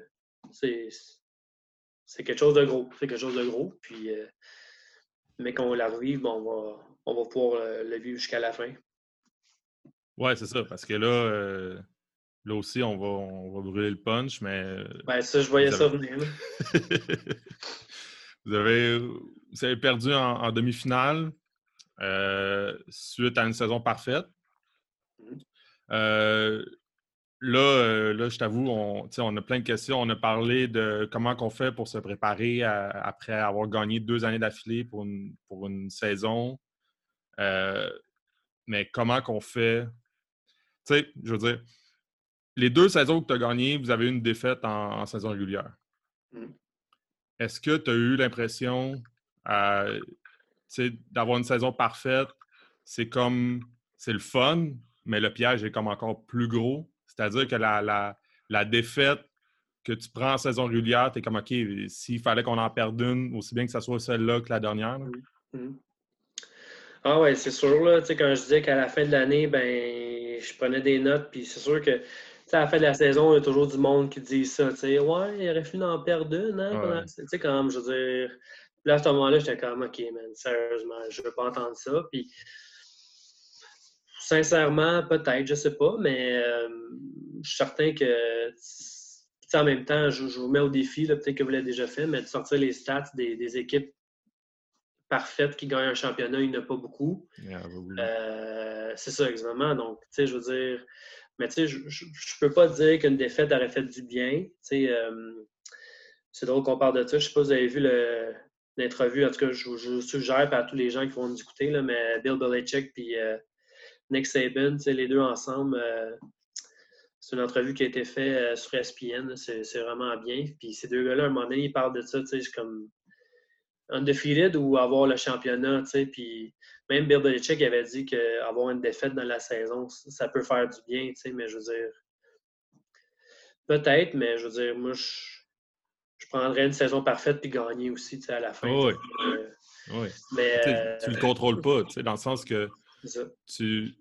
c'est quelque chose de gros. C'est quelque chose de gros. Puis, euh, mais quand on la revive, on, va, on va pouvoir le vivre jusqu'à la fin. Ouais, c'est ça, parce que là, Là aussi, on va, on va brûler le punch, mais. Ben, ça, je voyais ça venir. vous, avez, vous avez perdu en, demi-finale euh, suite à une saison parfaite. Mmh. Euh, là, euh, là, je t'avoue, on, on a plein de questions. On a parlé de comment on fait pour se préparer après avoir gagné deux années d'affilée pour une, pour une saison. mais comment qu'on fait? Tu sais, je veux dire, les deux saisons que tu as gagnées, vous avez eu une défaite en, saison régulière. Mmh. Est-ce que tu as eu l'impression euh, d'avoir une saison parfaite? C'est comme c'est le fun, mais le piège est comme encore plus gros? C'est-à-dire que la, la, défaite que tu prends en saison régulière, tu es comme OK, s'il fallait qu'on en perde une, aussi bien que ce soit celle-là que la dernière. Mmh. Mmh. Ah ouais, c'est sûr. Là, quand je disais qu'à la fin de l'année, ben je prenais des notes, puis c'est sûr que à la fin de la saison, il y a toujours du monde qui dit ça. Tu sais, ouais, il aurait fallu en perdre une. Hein, Tu sais, quand même, je veux dire. Là, à ce moment-là, j'étais comme, OK, man, sérieusement, je ne veux pas entendre ça. Puis, sincèrement, peut-être, je ne sais pas, mais euh, je suis certain que, en même temps, je, vous mets au défi, peut-être que vous l'avez déjà fait, mais de sortir les stats des, équipes parfaites qui gagnent un championnat, il n'y en a pas beaucoup. Euh, c'est ça, exactement. Donc, tu sais, je veux dire, mais tu sais, je ne peux pas dire qu'une défaite aurait fait du bien. Euh, c'est drôle qu'on parle de ça. Je ne sais pas si vous avez vu l'interview. En tout cas, je, je suggère à tous les gens qui vont nous écouter, là, mais Bill Belichick et euh, Nick Saban, les deux ensemble, euh, c'est une entrevue qui a été faite sur ESPN. C'est vraiment bien. Puis ces deux gars-là, à un moment donné, ils parlent de ça, tu sais, comme undefeated ou avoir le championnat, tu puis même Bill Belichick avait dit qu'avoir une défaite dans la saison, ça peut faire du bien, tu mais je veux dire, peut-être, mais je veux dire, moi, je, prendrais une saison parfaite puis gagner aussi, tu à la fin. oui. oui. Mais, tu ne le contrôles pas, tu dans le sens que tu,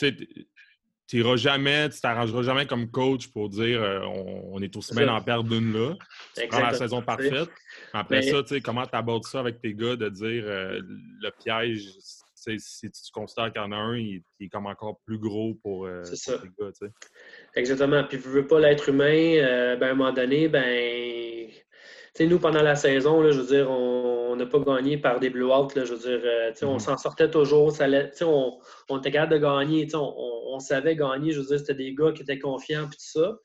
tu n'iras jamais, tu t'arrangeras jamais comme coach pour dire euh, on, est aussi bien en perdre d'une là. Tu prends la saison parfaite. Après ça, tu sais, comment tu abordes ça avec tes gars de dire euh, le piège, si tu considères qu'il y en a un, il, est comme encore plus gros pour, euh, tes gars. sais? Exactement. Puis, vous ne veux pas l'être humain, ben, à un moment donné, ben sais, nous, pendant la saison, là, je veux dire, on n'a pas gagné par des blowouts. Là, je veux dire, euh, on mhm. s'en sortait toujours. Ça on, on, était capable de gagner. On, on, savait gagner. Je veux dire, c'était des gars qui étaient confiants et tout ça.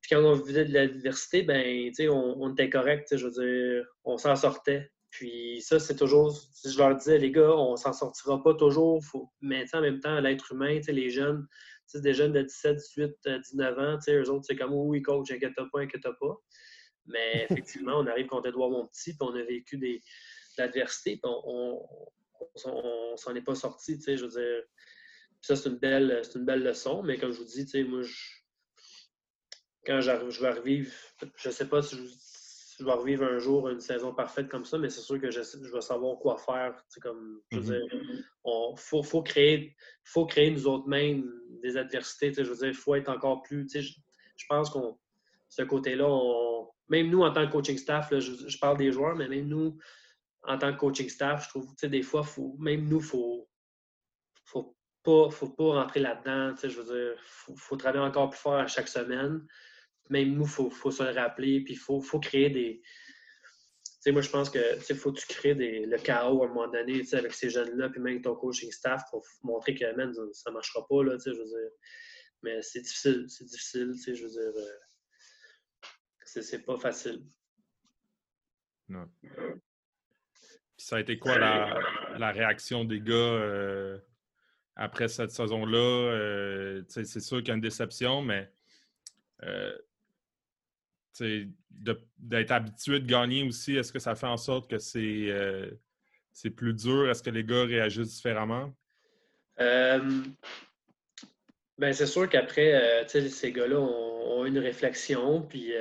Puis quand on vivait de l'adversité, ben, on, on était correct. Je veux dire, on s'en sortait. Puis ça, c'est toujours, si je leur disais, les gars, on s'en sortira pas toujours, faut... mais en même temps, l'être humain, les jeunes, des jeunes de 17, 18, 19 ans, eux autres, c'est comme oui, coach, inquiète pas, inquiète pas. Mais effectivement, on arrive contre Edouard Monpetit, puis on a vécu des, de l'adversité, puis on, on, s'en est pas sorti, je veux dire. ça, c'est une, belle, une belle leçon, mais comme je vous dis, moi, je, quand je vais revivre, je sais pas si je, je vais revivre un jour une saison parfaite comme ça, mais c'est sûr que je, je, vais savoir quoi faire. Comme, je veux mm-hmm. dire, il faut, faut, créer, faut créer nous autres mêmes des adversités. Je veux dire, il faut être encore plus. Je, je pense qu'on ce côté-là, même nous en tant que coaching staff, je, parle des joueurs, mais même nous en tant que coaching staff, je trouve des fois, faut, même nous, il faut, faut pas, faut pas rentrer là-dedans. Je veux dire, faut, travailler encore plus fort à chaque semaine même nous, il faut, se le rappeler, puis il faut, créer des. Tu sais, moi, je pense que faut que tu crées des, le chaos à un moment donné avec ces jeunes-là, puis même ton coaching staff pour montrer que ça ne marchera pas. Là, je veux dire. Mais c'est difficile, c'est difficile, je veux dire. Euh, c'est pas facile. Non. Puis ça a été quoi la, réaction des gars euh, après cette saison-là? Euh, c'est sûr qu'il y a une déception, mais d'être habitué de gagner aussi, est-ce que ça fait en sorte que c'est euh, plus dur? Est-ce que les gars réagissent différemment? Euh, ben c'est sûr qu'après, euh, ces gars-là ont, eu une réflexion, puis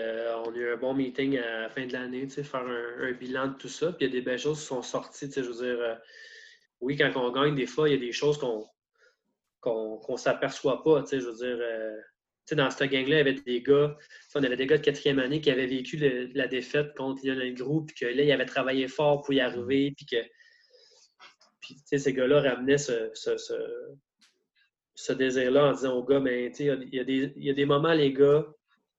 on a eu un bon meeting à la fin de l'année, faire un, bilan de tout ça, puis il y a des belles choses qui sont sorties. Je veux dire, oui, quand on gagne, des fois, il y a des choses qu'on qu'on ne s'aperçoit pas. Je veux dire, dans cette gang-là, il y avait des gars, on avait des gars de quatrième année qui avaient vécu la défaite contre Lionel Group, puis que là, ils avaient travaillé fort pour y arriver, puis que puis, ces gars-là ramenaient ce, ce, désir-là en disant aux gars, mais il y, a des, y a des moments, les gars,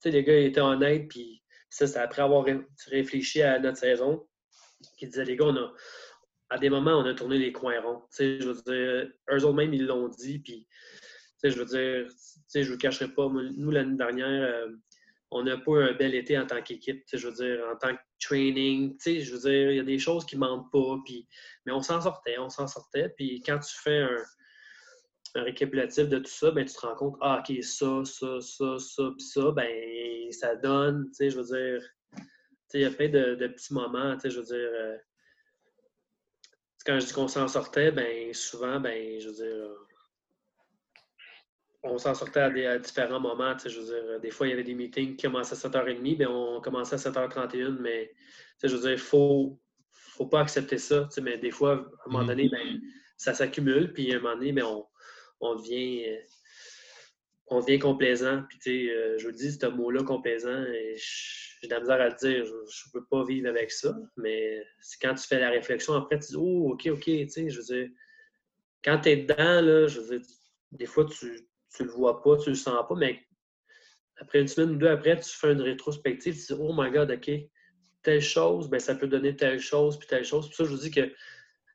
les gars étaient honnêtes, puis ça, c'est après avoir réfléchi à notre saison, qui disaient, les gars, on a, à des moments, on a tourné les coins ronds. Je veux dire, eux autres même, ils l'ont dit, puis je veux dire, je ne vous cacherai pas, nous, l'année dernière, euh, on n'a pas eu un bel été en tant qu'équipe, je veux dire, en tant que training, je veux dire, il y a des choses qui ne mentent pas, puis, mais on s'en sortait, on s'en sortait, puis quand tu fais un, récapitulatif de tout ça, ben, tu te rends compte, ah, OK, ça, ça, ça, ça, puis ça, ben, ça donne, tu sais, je veux dire, il y a plein de, petits moments, tu sais, je veux dire, euh, quand je dis qu'on s'en sortait, ben, souvent, ben, je veux dire, on s'en sortait à, différents moments. Je veux dire, des fois, il y avait des meetings qui commençaient à 7h30, bien, on commençait à 7h31, mais je veux dire, il faut, faut pas accepter ça. Mais des fois, à un moment mm-hmm. donné, ben, ça s'accumule, puis à un moment donné, ben, on, on, devient, devient complaisant. Puis, euh, je vous dis, ce mot-là, complaisant, j'ai de la misère à le dire. Je ne peux pas vivre avec ça, mais quand tu fais la réflexion, après, tu dis, oh, OK, OK, je veux dire, quand tu es dedans, là, je veux dire, des fois, tu tu le vois pas, tu le sens pas, mais après une semaine ou deux après, tu fais une rétrospective, tu dis Oh my god, OK, telle chose, ben, ça peut donner telle chose, puis telle chose. Puis ça, je vous dis que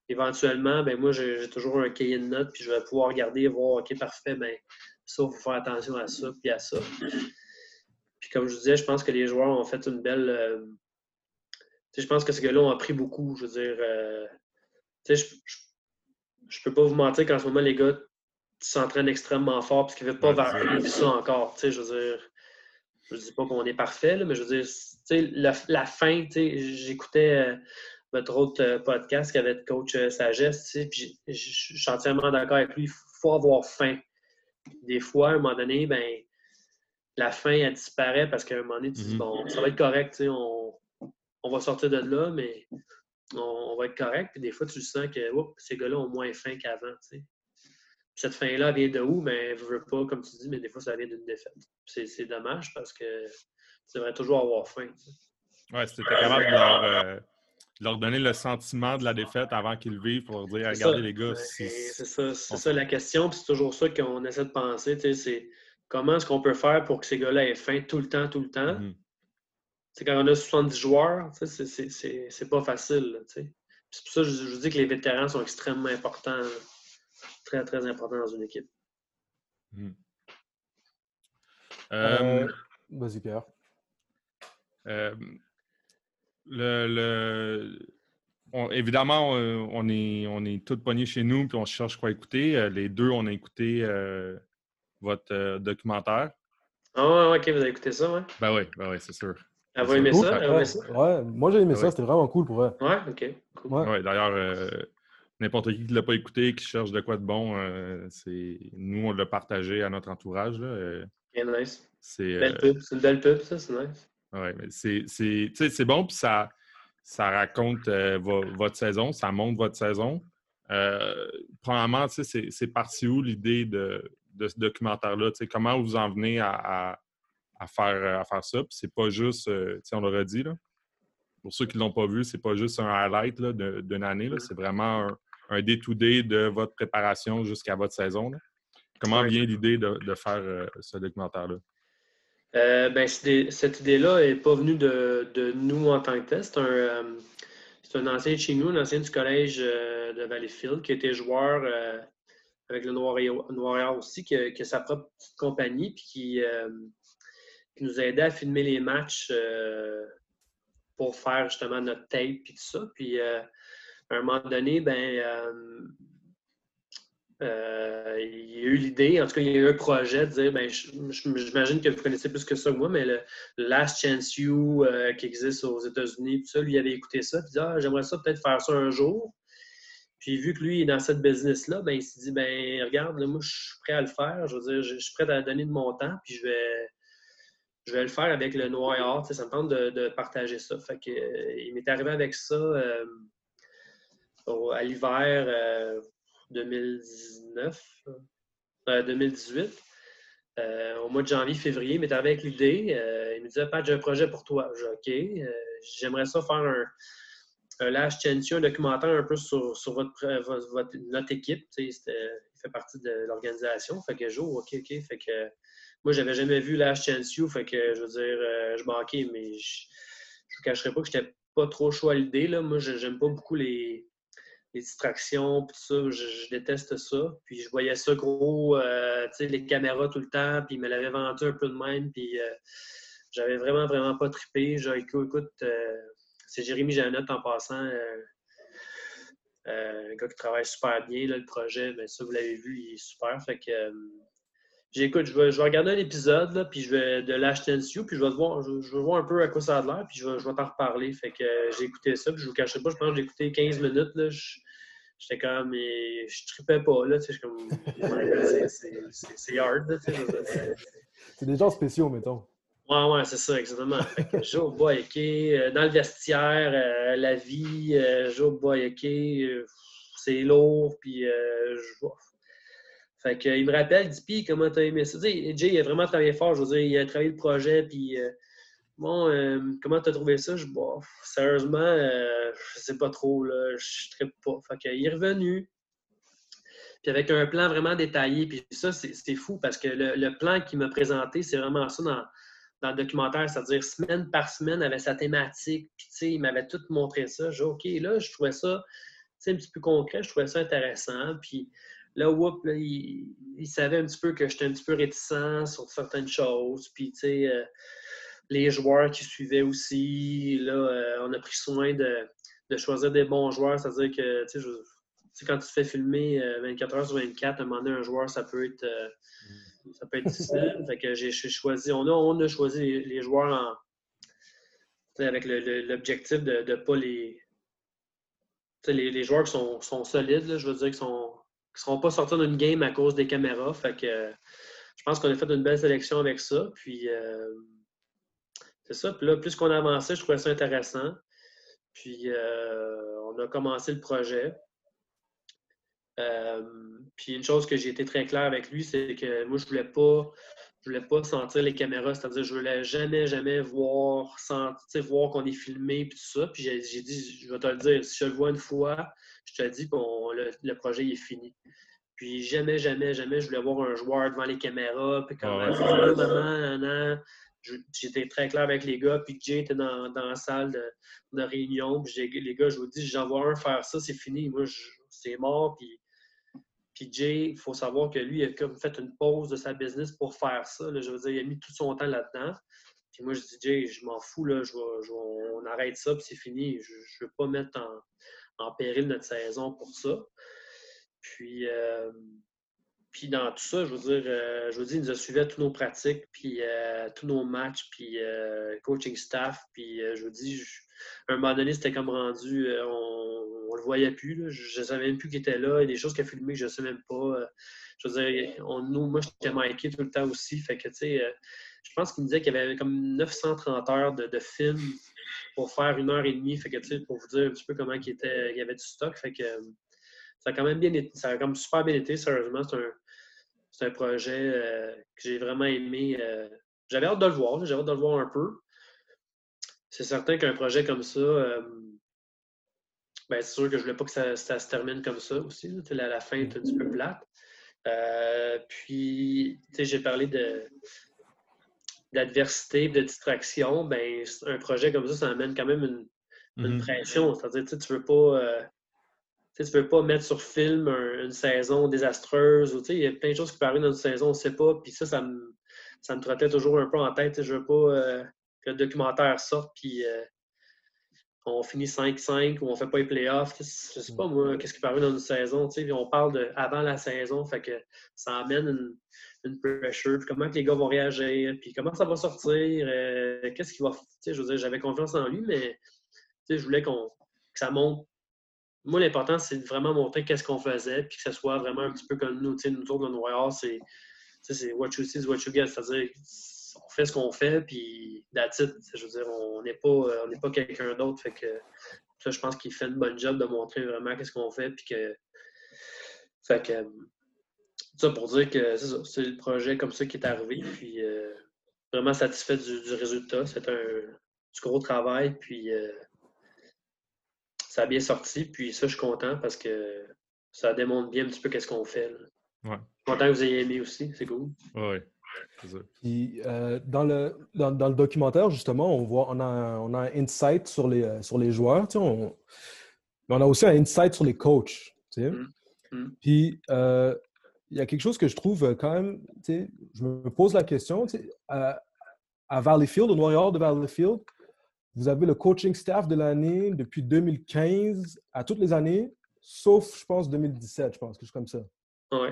éventuellement, ben, moi, j'ai toujours un cahier de notes, puis je vais pouvoir regarder et voir OK, parfait, ben, ça, il faut faire attention à ça, puis à ça. Puis comme je disais, je pense que les joueurs ont fait une belle. Euh, je pense que ces gars-là ont appris beaucoup. Je veux dire, euh, je, je, peux pas vous mentir qu'en ce moment, les gars s'entraîne extrêmement fort parce qu'il ne veut pas vivre ça encore. Je veux dire, je ne dis pas qu'on est parfait, mais je veux dire, la, la fin, j'écoutais euh, votre autre euh, podcast qui avait coach euh, Sagesse, puis je suis entièrement d'accord avec lui, il faut avoir faim. Des fois, à un moment donné, ben, la faim, elle disparaît parce qu'à un moment donné, tu dis, mm-hmm. bon, ça va être correct, on, on va sortir de là, mais on, va être correct. Puis des fois, tu sens que ces gars-là ont moins faim qu'avant cette fin-là vient de où? Mais ben, je veux pas, comme tu dis, mais des fois, ça vient d'une défaite. C'est dommage parce que ça devrait toujours avoir faim. Ouais, si tu capable euh, de leur, donner le sentiment de la défaite avant qu'ils le vivent pour dire regardez les gars. C'est ça, c'est ça la question. C'est toujours ça qu'on essaie de penser. C'est comment est-ce qu'on peut faire pour que ces gars-là aient faim tout le temps, tout le temps? C'est mm-hmm. Quand on a 70 joueurs, c'est pas facile. C'est pour ça que je, je, dis que les vétérans sont extrêmement importants très, très important dans une équipe. Hmm. Euh, euh, vas-y, Pierre. Euh, le, évidemment, on, est, on est tous pognés chez nous puis on cherche quoi écouter. les deux, on a écouté votre documentaire. Ah, ouais, ok, vous avez écouté ça, ouais? Ben oui, ben oui, c'est sûr. Elle va aimer ça? Elle ouais, ça? ouais, moi j'ai aimé ben ça, c'était vraiment cool pour elle. Ouais, ok. Cool. Ouais. d'ailleurs, n'importe qui qui ne l'a pas écouté, qui cherche de quoi de bon, c'est nous, on l'a partagé à notre entourage. Là, nice. C'est une belle pub, ça, c'est nice. Oui, mais c'est bon, puis ça, ça raconte euh, votre saison, ça montre votre saison. Euh, premièrement, c'est parti où l'idée de, ce documentaire-là? Comment vous en venez à, faire, à faire ça? Puis c'est pas juste, euh, on l'aurait dit, là, pour ceux qui ne l'ont pas vu, c'est pas juste un highlight d'une année, c'est vraiment un day-to-day de votre préparation jusqu'à votre saison. Comment vient l'idée de, faire ce documentaire-là? Euh, ben, cette idée-là n'est pas venue de, nous en tant que tel. C'est un, euh, ancien de chez nous, un ancien du collège euh, de Valleyfield, qui était joueur avec le Noir aussi, qui a, sa propre petite compagnie, puis qui, nous a aidé à filmer les matchs pour faire justement notre tape et tout ça. Puis à un moment donné, ben, euh, il y a eu l'idée, en tout cas, il y a eu un projet de dire, ben, j'imagine que vous connaissez plus que ça que moi, mais le Last Chance You euh, qui existe aux États-Unis, tout ça, lui avait écouté ça, puis dit, ah, j'aimerais ça peut-être faire ça un jour. Puis vu que lui est dans cette business-là, ben, il s'est dit, ben, regarde, moi, je suis prêt à le faire, je veux dire, je, suis prêt à donner de mon temps, puis je vais, je vais le faire avec le noir. Ça me tente de, partager ça. Fait que, euh, il m'est arrivé avec ça à l'hiver 2019, 2018. Euh, euh, au mois de janvier, février, il m'est avec l'idée. Euh, il me disait Pat, j'ai un projet pour toi. J'ai OK. J'aimerais ça faire un, un Chance un documentaire un peu sur, votre, notre équipe. il fait partie de l'organisation. Fait que jour, OK, OK. Fait que moi, j'avais jamais vu Last Chance. Fait que je veux dire, je manquais, mais je ne vous cacherai pas que je n'étais pas trop chaud à l'idée. Moi, j'aime pas beaucoup les, les distractions, tout ça, je, déteste ça. Puis je voyais ça gros, euh, tu sais, les caméras tout le temps, puis il me l'avait vendu un peu de même, puis euh, j'avais vraiment, vraiment pas trippé. J'ai écoute, écoute euh, c'est Jérémy Jeannette en passant, un gars qui travaille super bien, le projet, mais ça, vous l'avez vu, il est super. Fait que j'écoute, je vais, je regarder un épisode, puis je vais de l'HTNCU, puis je vais, voir, je, vais voir un peu à quoi ça a l'air, puis je vais, je vais t'en reparler. Fait que j'ai écouté ça, puis je vous cachais pas, je pense que j'ai écouté 15 minutes. Là, j'étais comme, mais je tripais pas, là, tu sais, comme, c'est hard, C'est des gens spéciaux, mettons. Ouais, ouais, c'est ça, exactement. Fait que Joe euh, dans le vestiaire, euh, la vie, euh, Joe OK, c'est lourd, puis je vois. Fait que, il me rappelle, dit, puis comment t'as aimé ça? Tu sais, Jay, il a vraiment travaillé fort, je veux dire, il a travaillé le projet, puis Bon, euh, comment t'as trouvé ça? Je bon, sérieusement, euh, je sais pas trop, là, je ne pas. Fait qu'il est revenu. Puis avec un plan vraiment détaillé. Puis ça, c'est fou parce que le, plan qu'il m'a présenté, c'est vraiment ça dans, dans, le documentaire, c'est-à-dire semaine par semaine avec sa thématique. Puis tu sais, il m'avait tout montré ça. J'ai OK, là, je trouvais ça un petit peu concret, je trouvais ça intéressant. Puis là, whoop, il, savait un petit peu que j'étais un petit peu réticent sur certaines choses. Puis tu sais, euh, les joueurs qui suivaient aussi. Là, euh, on a pris soin de, choisir des bons joueurs. C'est-à-dire que, tu sais, quand tu te fais filmer 24 euh, heures sur 24, à un moment donné, un joueur, ça peut être, euh, ça peut être difficile. fait que j'ai choisi, on a, on a choisi les, joueurs en, avec l'objectif de ne pas les, les, les, joueurs qui sont, sont solides, je veux dire, qui sont qui ne seront pas sortis d'une game à cause des caméras. Fait que je pense qu'on a fait une belle sélection avec ça. Puis c'est ça. Puis là, plus qu'on avançait, je trouvais ça intéressant. Puis euh, on a commencé le projet. Euh, puis une chose que j'ai été très clair avec lui, c'est que moi, je voulais pas, je voulais pas sentir les caméras, c'est-à-dire je voulais jamais, jamais voir, sentir, voir qu'on est filmé puis tout ça. Puis j'ai dit, je vais te le dire, si je le vois une fois, je te dis que le, le, projet est fini. Puis jamais, jamais, jamais, je voulais voir un joueur devant les caméras, puis ah j'étais très clair avec les gars, puis Jay était dans, la salle de, réunion, puis les gars, je vous dis, j'envoie un faire ça, c'est fini, moi, c'est mort, puis, puis Jay, il faut savoir que lui, il a fait une pause de sa business pour faire ça, je veux dire, il a mis tout son temps là-dedans, puis moi, je dis, Jay, je m'en fous, là, on arrête ça, puis c'est fini, je ne veux pas mettre en péril notre saison pour ça. Puis, euh, puis dans tout ça, je veux dire, euh, je veux dire, il nous a suivi à tous nos pratiques, puis euh, tous nos matchs, puis coaching staff. Puis je vous dis, un moment donné, c'était comme rendu, on, le voyait plus. Je ne savais même plus qu'il était là. Il y a des choses qu'il a filmées que je ne sais même pas. je veux dire, on, nous, moi, j'étais marqué tout le temps aussi. Fait que, tu sais, je pense qu'il me disait qu'il y avait comme 930 heures de, de films pour faire une heure et demie. Fait que, tu sais, pour vous dire un petit peu comment il, était, il y avait du stock. Fait que ça a quand même bien été, ça a comme super bien été, sérieusement. C'est un, projet euh, que j'ai vraiment aimé. Euh, j'avais hâte de le voir, j'avais hâte de le voir un peu. C'est certain qu'un projet comme ça, euh, ben, c'est sûr que je ne voulais pas que ça, se termine comme ça aussi. La, la, fin est un petit peu plate. puis, j'ai parlé de d'adversité, de distraction, ben, un projet comme ça, ça amène quand même une, une mm-hmm. pression. C'est-à-dire, tu ne veux pas tu ne veux pas mettre sur film une saison désastreuse. Ou, il y a plein de choses qui peuvent arriver dans une saison, on ne sait pas. Puis ça, ça me, ça me trottait toujours un peu en tête. Je ne veux pas euh, que le documentaire sorte puis euh, on finit 5-5 ou on ne fait pas les playoffs. Je ne sais pas, moi, qu'est-ce qui peut arriver dans une saison. On parle de avant la saison, fait que ça amène une, une pressure. Puis comment que les gars vont réagir, puis comment ça va sortir, euh, qu'est-ce qui va. Je veux dire, j'avais confiance en lui, mais je voulais qu'on que ça monte moi, l'important, c'est de vraiment montrer qu'est-ce qu'on faisait, puis que ce soit vraiment un petit peu comme nous. Nous autres, le Noir, c'est what you see is what you get. C'est-à-dire, on fait ce qu'on fait, puis it. Je veux dire, on n'est pas, on pas quelqu'un d'autre. Fait que ça, je pense qu'il fait une bonne job de montrer vraiment qu'est-ce qu'on fait, puis que. Fait que. Ça pour dire que c'est le projet comme ça qui est arrivé, puis euh, vraiment satisfait du, résultat. C'est un du gros travail, puis. Euh, ça a bien sorti. Puis ça, je suis content parce que ça démontre bien un petit peu qu'est-ce qu'on fait. Ouais. Content que vous ayez aimé aussi, c'est cool. Oui. Puis, euh, dans, le, dans, le documentaire, justement, on voit on a, on a un insight sur les, euh, sur les joueurs. Tu sais, on, mais on a aussi un insight sur les coachs. Tu sais. Mm. Mm. Puis, euh, il y a quelque chose que je trouve quand même, tu sais, je me pose la question, tu sais, à, à Valleyfield, au Noir de Valleyfield, vous avez le coaching staff de l'année depuis 2015 à toutes les années, sauf, je pense, 2017, je pense, quelque chose comme ça. Oui.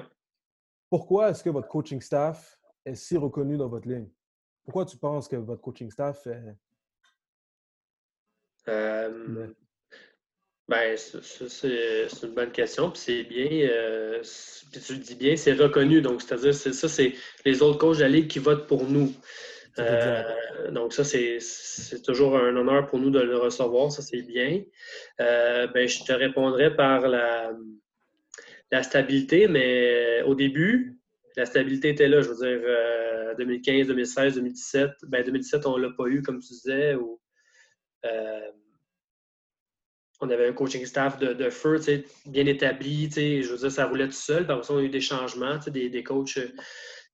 Pourquoi est-ce que votre coaching staff est si reconnu dans votre ligne? Pourquoi tu penses que votre coaching staff est. Euh, ben, c'est une bonne question. Puis c'est bien, euh, puis tu le dis bien, c'est reconnu. Donc, c'est-à-dire, ça, c'est les autres coachs de la Ligue qui votent pour nous. Euh, donc, ça, c'est toujours un honneur pour nous de le recevoir. Ça, c'est bien. Euh, ben, je te répondrai par la, la, stabilité, mais au début, la stabilité était là. Je veux dire, 2015, 2016, 2017. Ben, 2017, on ne l'a pas eu, comme tu disais. Euh, on avait un coaching staff de, de feu, bien établi. Je veux dire, ça roulait tout seul. Par contre, on a eu des changements, des, des coachs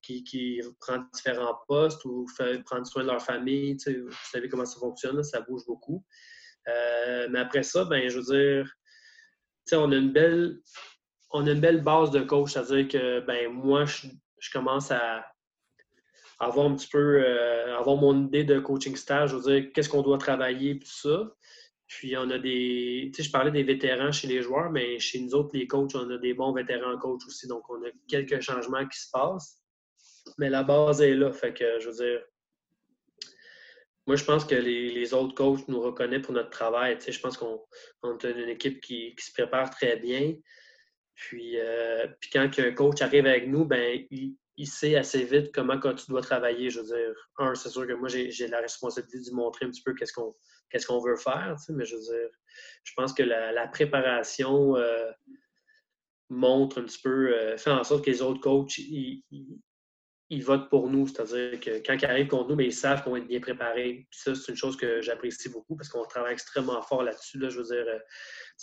qui, qui prennent différents postes ou fait, prendre soin de leur famille. vous savez comment ça fonctionne, ça bouge beaucoup. Euh, mais après ça, ben, je veux dire, on a une belle on a une belle base de coach, c'est-à-dire que ben, moi, je, commence à avoir un petit peu euh, avoir mon idée de coaching stage, je veux dire, qu'est-ce qu'on doit travailler, tout ça. Puis on a des. Tu sais, je parlais des vétérans chez les joueurs, mais chez nous autres, les coachs, on a des bons vétérans coachs aussi. Donc, on a quelques changements qui se passent mais la base est là. Fait que, je veux dire, moi, je pense que les, autres coachs nous reconnaissent pour notre travail. Tu sais, je pense qu'on est une équipe qui, se prépare très bien. Puis, euh, puis quand un coach arrive avec nous, ben, il, sait assez vite comment quand tu dois travailler. Je veux dire, un, c'est sûr que moi, j'ai la responsabilité de montrer un petit peu qu'est-ce qu'on veut faire, tu sais, mais je veux dire, je pense que la, préparation euh, montre un petit peu, euh, fait en sorte que les autres coachs, ils votent pour nous. C'est-à-dire que quand ils arrivent contre nous, mais ben, ils savent qu'on va être bien préparés. Puis ça, c'est une chose que j'apprécie beaucoup parce qu'on travaille extrêmement fort là-dessus. Là, je veux dire, euh,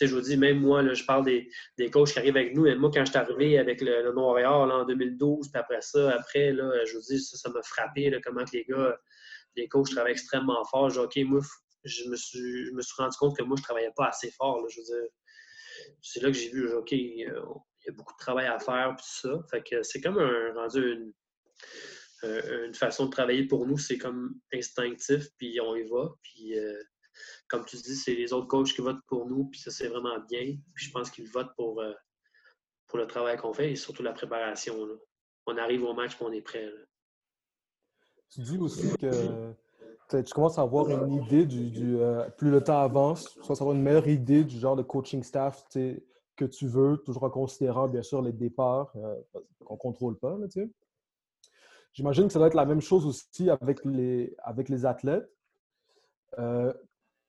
je vous dis, même moi, là, je parle des, des, coachs qui arrivent avec nous. Et moi, quand je suis arrivé avec le, le Noir en 2012, puis après ça, après, là, je vous dis, ça, m'a frappé comment que les gars, les coachs travaillent extrêmement fort. J'ai OK, moi, je me, suis, je me suis rendu compte que moi, je ne travaillais pas assez fort. Là, je veux dire, c'est là que j'ai vu, OK, il y a beaucoup de travail à faire, puis ça. Fait que c'est comme un rendu une euh, une façon de travailler pour nous, c'est comme instinctif, puis on y va. Puis, euh, comme tu dis, c'est les autres coachs qui votent pour nous, puis ça, c'est vraiment bien. Puis je pense qu'ils votent pour, euh, pour le travail qu'on fait et surtout la préparation. On arrive au match et on est prêt. Tu dis aussi que tu commences à avoir une idée du, euh, plus le temps avance, tu commences à avoir une meilleure idée du genre de coaching staff que tu veux, toujours en considérant bien sûr les départs euh, qu'on ne contrôle pas. J'imagine que ça doit être la même chose aussi avec les, avec les athlètes. Euh,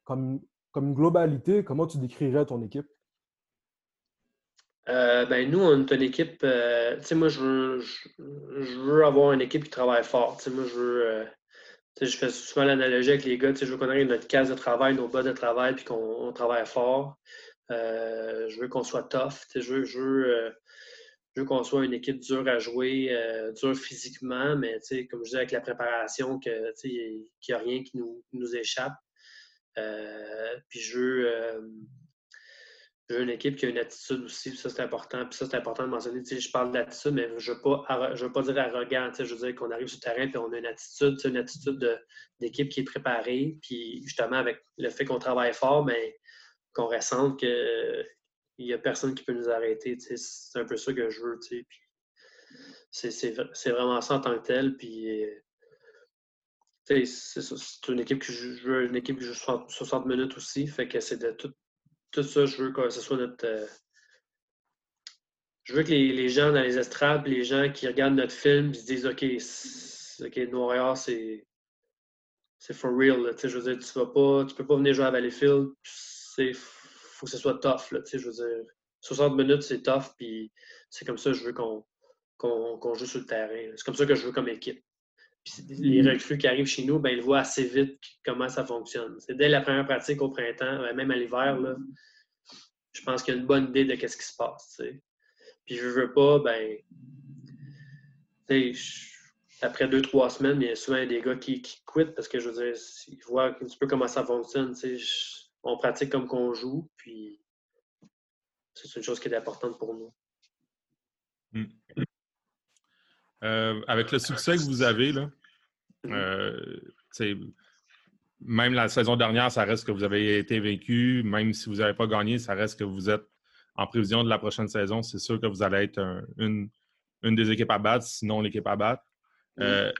comme, comme globalité, comment tu décrirais ton équipe? ben nous, on est une équipe. tu sais, moi, je veux, je, veux, avoir une équipe qui travaille fort. moi, je veux je fais souvent l'analogie avec les gars. Je veux qu'on arrive notre case de travail, nos bas de travail, puis qu'on travaille fort. Euh, je veux qu'on soit tough. Je veux, je, veux, euh, qu'on soit une équipe dure à jouer, euh, dure physiquement, mais comme je disais, avec la préparation, qu'il n'y a rien qui nous, nous échappe. puis je veux une équipe qui a une attitude aussi, puis ça c'est important. Puis ça c'est important de mentionner. Je parle d'attitude, mais je ne veux, pas, veux pas dire arrogant. Je veux dire qu'on arrive sur le terrain puis on a une attitude, une attitude d'équipe qui est préparée. Puis justement, avec le fait qu'on travaille fort, mais qu'on ressente qu'il n'y a personne qui peut nous arrêter. C'est un peu ça que je veux. C'est vraiment ça en tant que tel. Puis c'est une équipe que je veux, une équipe qui joue 60 minutes aussi. Fait que c'est de tout ça, je veux que ce soit notre. Euh, je veux que les, gens dans les estrades, les gens qui regardent notre film, se disent OK, OK, Noir c'est. C'est for real. je tu vas pas. Tu peux pas venir jouer à Valleyfield. Il faut que ce soit tough. Là, je veux dire, 60 minutes, c'est tough. Puis c'est comme ça que je veux qu'on joue sur le terrain. C'est comme ça que je veux comme équipe. les mm-hmm. recrues qui arrivent chez nous, ben, ils voient assez vite comment ça fonctionne. C'est dès la première pratique au printemps, même à l'hiver, je pense qu'il y a une bonne idée de ce qui se passe. Puis je veux pas, ben, après deux, trois semaines, il y a souvent des gars qui, qui quittent parce que je veux dire, ils voient un petit peu comment ça fonctionne. On pratique comme qu'on joue, puis c'est une chose qui est importante pour nous. Hmm. Euh, avec le succès que vous avez, là, euh, même la saison dernière, ça reste que vous avez été vaincu. Même si vous n'avez pas gagné, ça reste que vous êtes en prévision de la prochaine saison. C'est sûr que vous allez être une, des équipes à battre, sinon l'équipe à battre. Euh,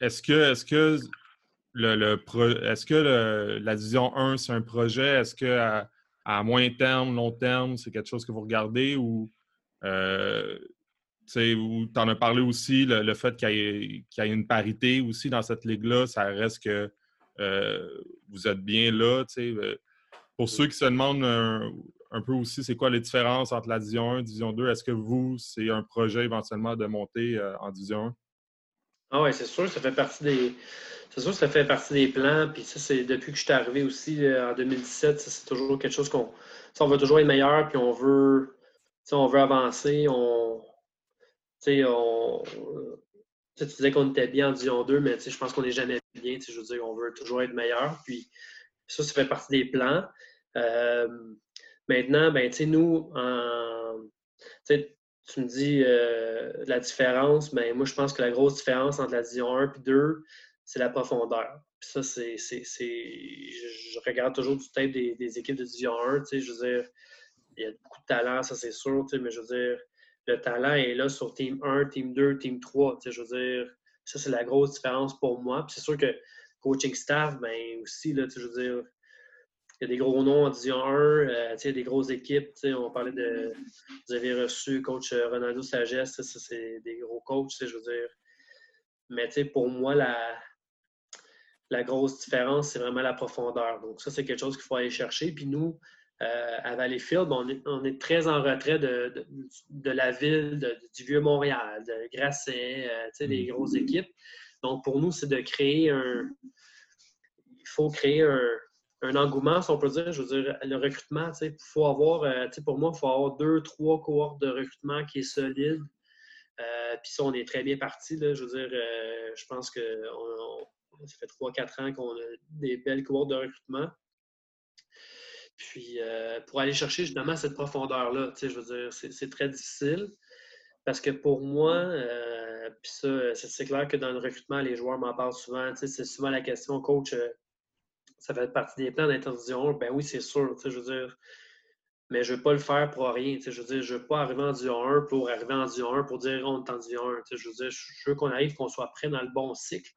est-ce que, est que, est-ce que la division 1, c'est un projet? Est-ce que à, moyen terme, long terme, c'est quelque chose que vous regardez ou euh, tu en as parlé aussi, le, fait qu'il y, ait une parité aussi dans cette ligue-là, ça reste que euh, vous êtes bien là. Euh, pour ceux qui se demandent un, peu aussi, c'est quoi les différences entre la Division 1 et Division 2, est-ce que vous, c'est un projet éventuellement de monter en Division 1? Ah oui, c'est sûr, ça fait partie des. C'est sûr, ça fait partie des plans. Puis ça, c'est depuis que je suis arrivé aussi en 2017, c'est toujours quelque chose qu'on. On veut toujours être meilleur, puis on veut. On veut avancer, on, on, tu disais qu'on était bien en Division 2, mais je pense qu'on n'est jamais bien. Je veux dire, on veut toujours être meilleur. Puis ça, ça fait partie des plans. Euh, maintenant, ben, nous, tu me dis euh, la différence, ben, moi, je pense que la grosse différence entre la Division 1 et 2, c'est la profondeur. Puis ça, c'est. Je, regarde toujours du tape des, des équipes de Division 1. Je veux dire, il y a beaucoup de talent, ça c'est sûr, mais je veux dire, le talent est là sur Team 1, Team 2, Team 3. Je veux dire, ça, c'est la grosse différence pour moi. c'est sûr que coaching staff, ben aussi, là, je veux dire, il y a des gros noms en Division 1, euh, il y a des grosses équipes. On parlait de. Vous avez reçu coach euh, Ronaldo Sagesse, ça, c'est des gros coachs, je veux dire. Mais pour moi, la, la grosse différence, c'est vraiment la profondeur. Donc, ça, c'est quelque chose qu'il faut aller chercher. Puis nous, euh, à Valleyfield, on est, on est, très en retrait de, de, la ville, du Vieux-Montréal, de Grasset, euh, des mm. grosses équipes. Donc, pour nous, c'est de créer un. Il faut créer un, un, engouement, si on peut dire. Je veux dire, le recrutement, il faut avoir, euh, pour moi, il faut avoir deux, trois cohortes de recrutement qui est solide. Puis ça, on est très bien parti. Je veux dire, je pense que ça fait trois, quatre ans qu'on a des belles cohortes de recrutement. Puis euh, pour aller chercher justement cette profondeur-là, je veux dire, c'est très difficile. Parce que pour moi, euh, puis ça, c'est clair que dans le recrutement, les joueurs m'en parlent souvent. C'est souvent la question, coach, euh, ça fait partie des plans d'interdiction. Ben oui, c'est sûr. Je veux dire, mais je ne veux pas le faire pour rien. Je veux dire, je ne veux pas arriver en Division 1 pour arriver en Division 1 pour dire on est en Division 1. Je veux dire, je veux qu'on arrive, qu'on soit prêt dans le bon cycle.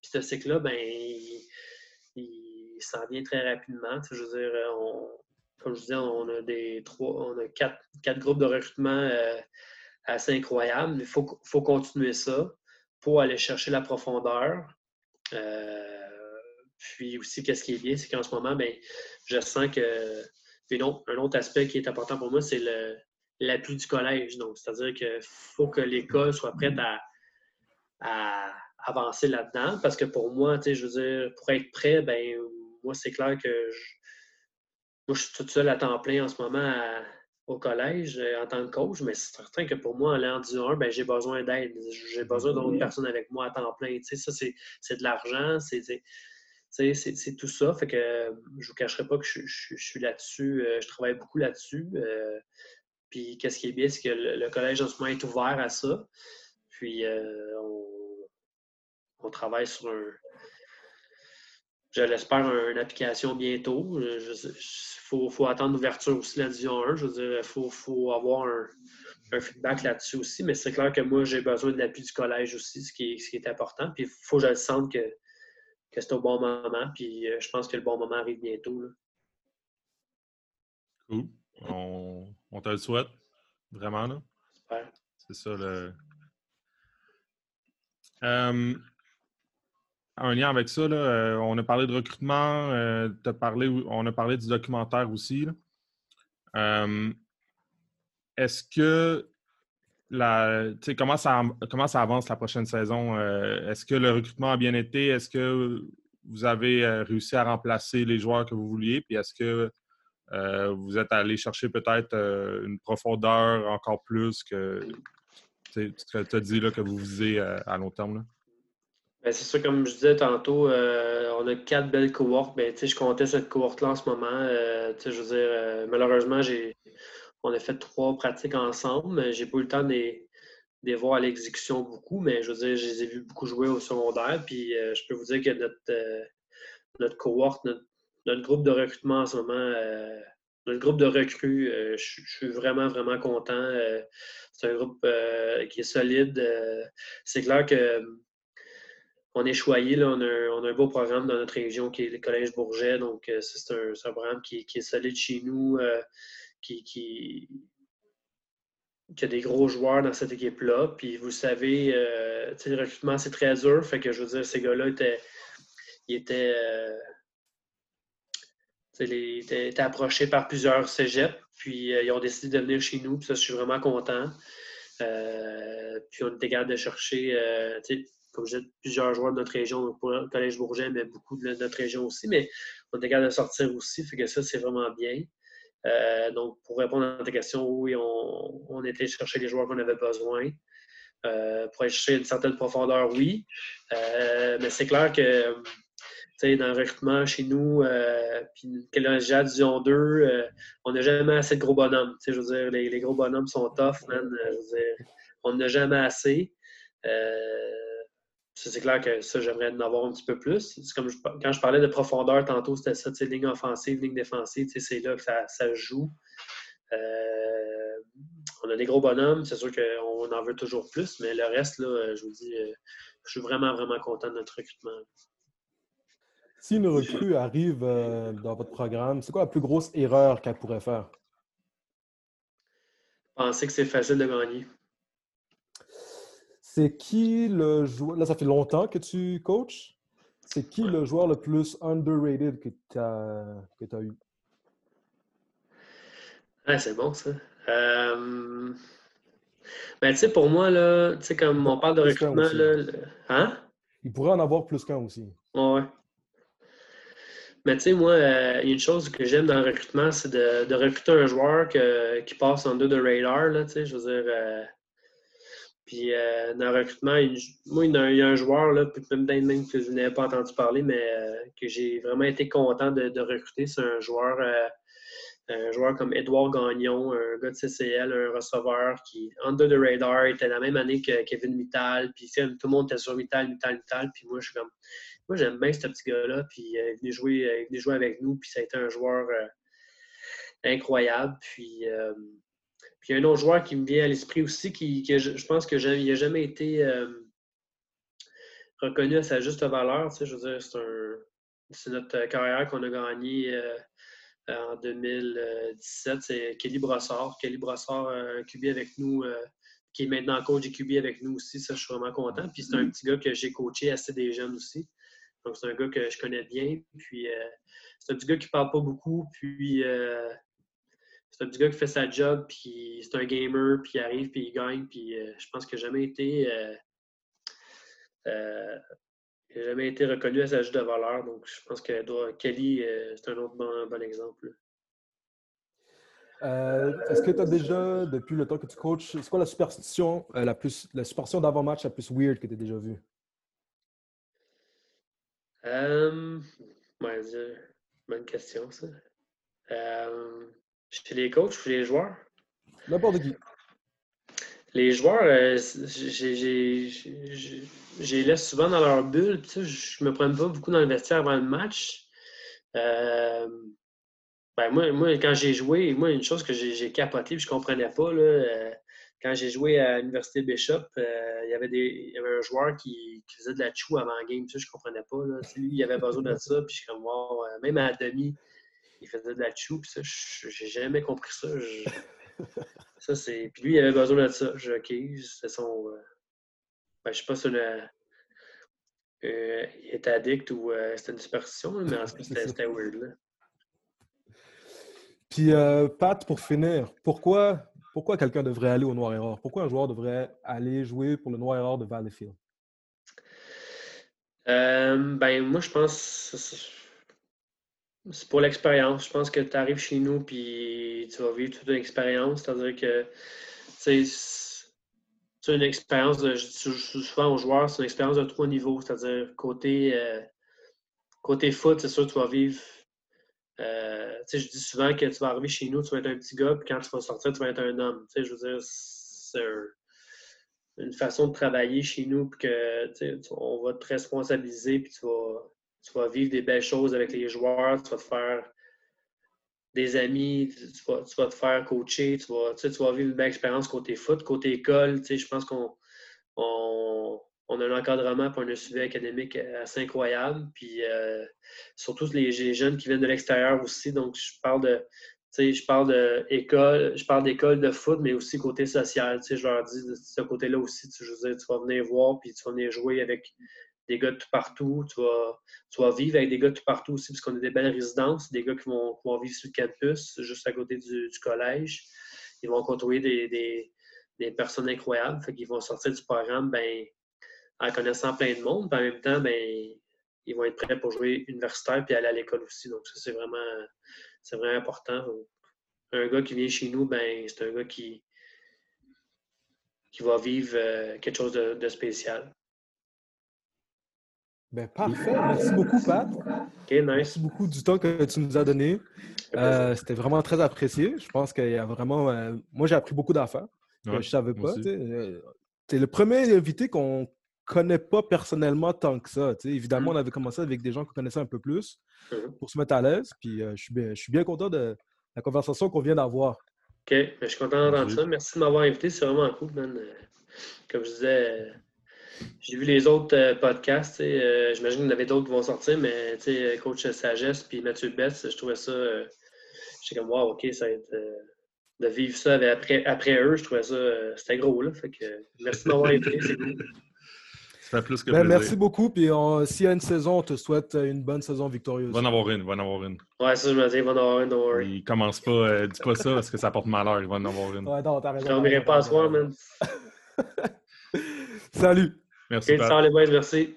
Puis ce cycle-là, ben, il, s'en vient très rapidement. Je veux dire, comme je disais, on a des trois, on a quatre, quatre groupes de recrutement euh, assez incroyables. Il faut, faut continuer ça pour aller chercher la profondeur. Euh, puis aussi, qu'est-ce qui est bien, c'est qu'en ce moment, ben, je sens que non, un autre aspect qui est important pour moi, c'est l'appui du collège. Donc, c'est-à-dire qu'il faut que l'école soit prête à, avancer là-dedans. Parce que pour moi, tu sais, je veux dire, pour être prêt, ben moi, c'est clair que je, moi, je suis toute seule à temps plein en ce moment au collège euh, en tant que coach, mais c'est certain que pour moi, en 1, ben, j'ai besoin d'aide. J'ai besoin d'autres personnes avec moi à temps plein. Tu sais, ça, c'est de l'argent, c'est c'est tout ça. Fait que je ne vous cacherai pas que je, suis là-dessus. Euh, je travaille beaucoup là-dessus. Euh, puis qu'est-ce qui est bien, c'est que le, collège en ce moment est ouvert à ça. Puis euh, on, travaille sur un. Je l'espère, une application bientôt. Il faut, attendre l'ouverture aussi de la Division 1. Je veux dire, il faut, avoir un, feedback là-dessus aussi. Mais c'est clair que moi, j'ai besoin de l'appui du collège aussi, ce qui est, ce qui est important. Puis il faut que je le sente que que c'est au bon moment. Puis euh, je pense que le bon moment arrive bientôt. Cool. On, te le souhaite. Vraiment, là. Super. C'est ça le. Euh, un lien avec ça, là, euh, on a parlé de recrutement, parlé, on a parlé du documentaire aussi. Est-ce que la, comment, ça, comment ça avance la prochaine saison? Euh, est-ce que le recrutement a bien été? Est-ce que vous avez euh, réussi à remplacer les joueurs que vous vouliez? Puis est-ce que euh, vous êtes allé chercher peut-être une profondeur encore plus que tu as dit là, que vous visez à long terme? C'est ça, comme je disais tantôt, on a quatre belles cohortes. Ben, je comptais cette cohorte-là en ce moment. je veux dire, malheureusement, j'ai on a fait trois pratiques ensemble. J'ai pas eu le temps de les, voir à l'exécution beaucoup, mais je veux dire, je les ai vus beaucoup jouer au secondaire. Puis euh, je peux vous dire que notre, euh, notre cohort, notre, groupe de recrutement en ce moment, euh, notre groupe de recrues, je, suis vraiment, vraiment content. c'est un groupe qui est solide. c'est clair que on est choyé, là, on, a un, beau programme dans notre région qui est le Collège Bourget. Donc, c'est un, programme qui, est solide chez nous qui, qui, a des gros joueurs dans cette équipe-là. Puis vous savez, euh, le recrutement, c'est très dur. Fait que je veux dire, ces gars-là étaient, ils étaient, euh, étaient, approchés par plusieurs cégeps. Puis euh, ils ont décidé de venir chez nous. Puis ça, je suis vraiment content. puis on était capable de chercher, comme je disais, plusieurs joueurs de notre région, le Collège Bourget, mais beaucoup de notre région aussi. Mais on était capable de sortir aussi. Fait que ça, c'est vraiment bien. Euh, donc, pour répondre à ta question, oui, on, était chercher les joueurs qu'on avait besoin. Euh, pour aller chercher une certaine profondeur, oui. Euh, mais c'est clair que dans le recrutement chez nous, puis déjà Division 2, on n'a jamais assez de gros bonhommes. Je veux dire, les, gros bonhommes sont tough, man. on n'a jamais assez c'est clair que ça, j'aimerais en avoir un petit peu plus. comme quand je parlais de profondeur tantôt, c'était ça, ligne offensive, ligne défensive, c'est là que ça, ça joue. Euh, on a des gros bonhommes, c'est sûr qu'on en veut toujours plus, mais le reste, là, je vous dis, euh, je suis vraiment, vraiment content de notre recrutement. Si une recrue arrive euh, dans votre programme, c'est quoi la plus grosse erreur qu'elle pourrait faire? Penser que c'est facile de gagner. C'est qui le joueur. Là, ça fait longtemps que tu coaches? C'est qui le joueur le plus underrated que tu as, eu? Ah, c'est bon, ça. Euh... Ben, tu sais, pour moi, là, tu sais, comme on parle de recrutement, là, hein? Il pourrait en avoir plus qu'un aussi. Ouais. Mais tu sais, moi, euh, il y a une chose que j'aime dans le recrutement, c'est de, recruter un joueur qui passe en deux de radar, là, tu sais, je veux dire... Euh, puis euh, dans le recrutement, moi, il y, a, un joueur, là, même, même que je n'avais pas entendu parler, mais euh, que j'ai vraiment été content de, recruter. C'est un joueur un joueur comme Edouard Gagnon, un gars de CCL, un receveur qui, under the radar, était la même année que Kevin Mittal. Puis tout le monde était sur Mittal, Mittal, Mittal. Puis moi, je suis comme. Moi, j'aime bien ce petit gars-là. Puis euh, il, est jouer, il jouer avec nous. Puis ça a été un joueur euh, incroyable. Puis, euh, puis il y a un autre joueur qui me vient à l'esprit aussi, qui, je, pense qu'il n'a jamais été reconnu à sa juste valeur. Tu sais, je veux dire, c'est notre carrière qu'on a gagnée en 2017, c'est Kelly Brossard. Kelly Brossard, un QB avec nous, euh, qui est maintenant coach et QB avec nous aussi. Ça, je suis vraiment content. Puis c'est un petit gars que j'ai coaché assez des jeunes aussi. Donc, c'est un gars que je connais bien. Puis, euh, c'est un petit gars qui parle pas beaucoup. Puis, euh, c'est un petit gars qui fait sa job. Puis, c'est un gamer. Puis, il arrive. Puis, il gagne. Puis, je pense qu'il n'a jamais été il n'a jamais été reconnu à sa juste de valeur. Donc, je pense que Kelly, euh, c'est un autre bon, exemple. Euh, est-ce que tu as déjà, depuis le temps que tu coaches, c'est quoi la superstition euh, la plus la superstition d'avant-match la plus weird que tu as déjà vue? Euh, bonne question, ça. Chez les coachs ou les joueurs? N'importe qui. Les joueurs, euh, j'ai laisse souvent dans leur bulle. Je ne me prends pas beaucoup dans le vestiaire avant le match. Euh, ben moi, moi, quand j'ai joué, moi, une chose que j'ai capoté et je ne comprenais pas, là, euh, quand j'ai joué à l'Université Bishop, il, y avait des, il y avait un joueur qui, faisait de la chou avant le game. je ne comprenais pas. Là. Lui, il avait besoin de ça. Puis je suis comme, wow, même à la demi, il faisait de la chou. Puis ça, j'ai jamais compris ça. Ça, c'est. Puis lui, il avait besoin de ça. Je, OK, c'est son. Euh... Ben, je sais pas si le... Euh, il était addict ou euh, c'était une superstition, mais en tout cas, c'était weird. Là. Puis, euh, Pat, pour finir, pourquoi, pourquoi quelqu'un devrait aller au Noir Error? Pourquoi un joueur devrait aller jouer pour le Noir Error de Valleyfield? ben, moi, je pense c'est pour l'expérience. Je pense que tu arrives chez nous puis tu vas vivre toute une expérience. C'est-à-dire que c'est une expérience, de, souvent aux joueurs, c'est une expérience de trois niveaux. C'est-à-dire côté, euh, côté foot, c'est sûr que tu vas vivre. Euh, je dis souvent que tu vas arriver chez nous, tu vas être un petit gars, puis quand tu vas sortir, tu vas être un homme. je veux dire, c'est une façon de travailler chez nous, puis que on va te responsabiliser, puis tu vas tu vas vivre des belles choses avec les joueurs, tu vas te faire des amis, tu vas, te faire coacher, tu vas, tu, vas vivre une belle expérience côté foot, côté école. je pense qu'on on, a un encadrement pour un suivi académique assez incroyable. Puis euh, surtout les, jeunes qui viennent de l'extérieur aussi. Donc, je parle de. je parle d'école, je parle d'école de foot, mais aussi côté social. Je leur dis de ce côté-là aussi, tu, tu vas venir voir, puis tu vas venir jouer avec des gars de tout partout. Tu vas, vivre avec des gars de tout partout aussi, parce qu'on a des belles résidences, des gars qui vont, vivre sur le campus, juste à côté du, collège. Ils vont côtoyer des, personnes incroyables. Fait qu'ils vont sortir du programme ben, en connaissant plein de monde. en même temps, ben, ils vont être prêts pour jouer universitaire puis aller à l'école aussi. Donc, ça, c'est vraiment, c'est vraiment important. un gars qui vient chez nous, ben, c'est un gars qui, qui va vivre euh, quelque chose de spécial. Ben, parfait. Merci beaucoup, Pat. Merci beaucoup du temps que tu nous as donné. Euh, c'était vraiment très apprécié. Je pense qu'il y a vraiment. Euh, moi, j'ai appris beaucoup d'affaires je ne savais pas. Tu euh, es le premier invité qu'on connaît pas personnellement tant que ça. Évidemment, mm. on avait commencé avec des gens qu'on connaissait un peu plus mm. pour se mettre à l'aise. Puis je, suis bien, je suis bien content de la conversation qu'on vient d'avoir. OK. Ben, je suis content d'entendre ça. Merci de m'avoir invité. C'est vraiment cool, man. Comme je disais j'ai vu les autres euh, podcasts. Euh, j'imagine qu'il y en avait d'autres qui vont sortir, mais Coach Sagesse puis Mathieu Bess, je trouvais ça. Euh, j'étais comme, wow, OK, ça va être. de vivre ça après, après eux, je trouvais ça. C'était gros, là. Fait que, merci de m'avoir invité, c'est cool. Ça fait plus que ben, Merci beaucoup. Puis s'il y a une saison, on te souhaite une bonne saison victorieuse. Va en avoir une, va en avoir une. Ouais, ça, je me dis, il va en avoir une, don't worry. Il commence pas, dis pas ça parce que ça porte malheur, il va en avoir une. Ouais, non, t'as raison. Je pas à soir, man. Salut. Merci.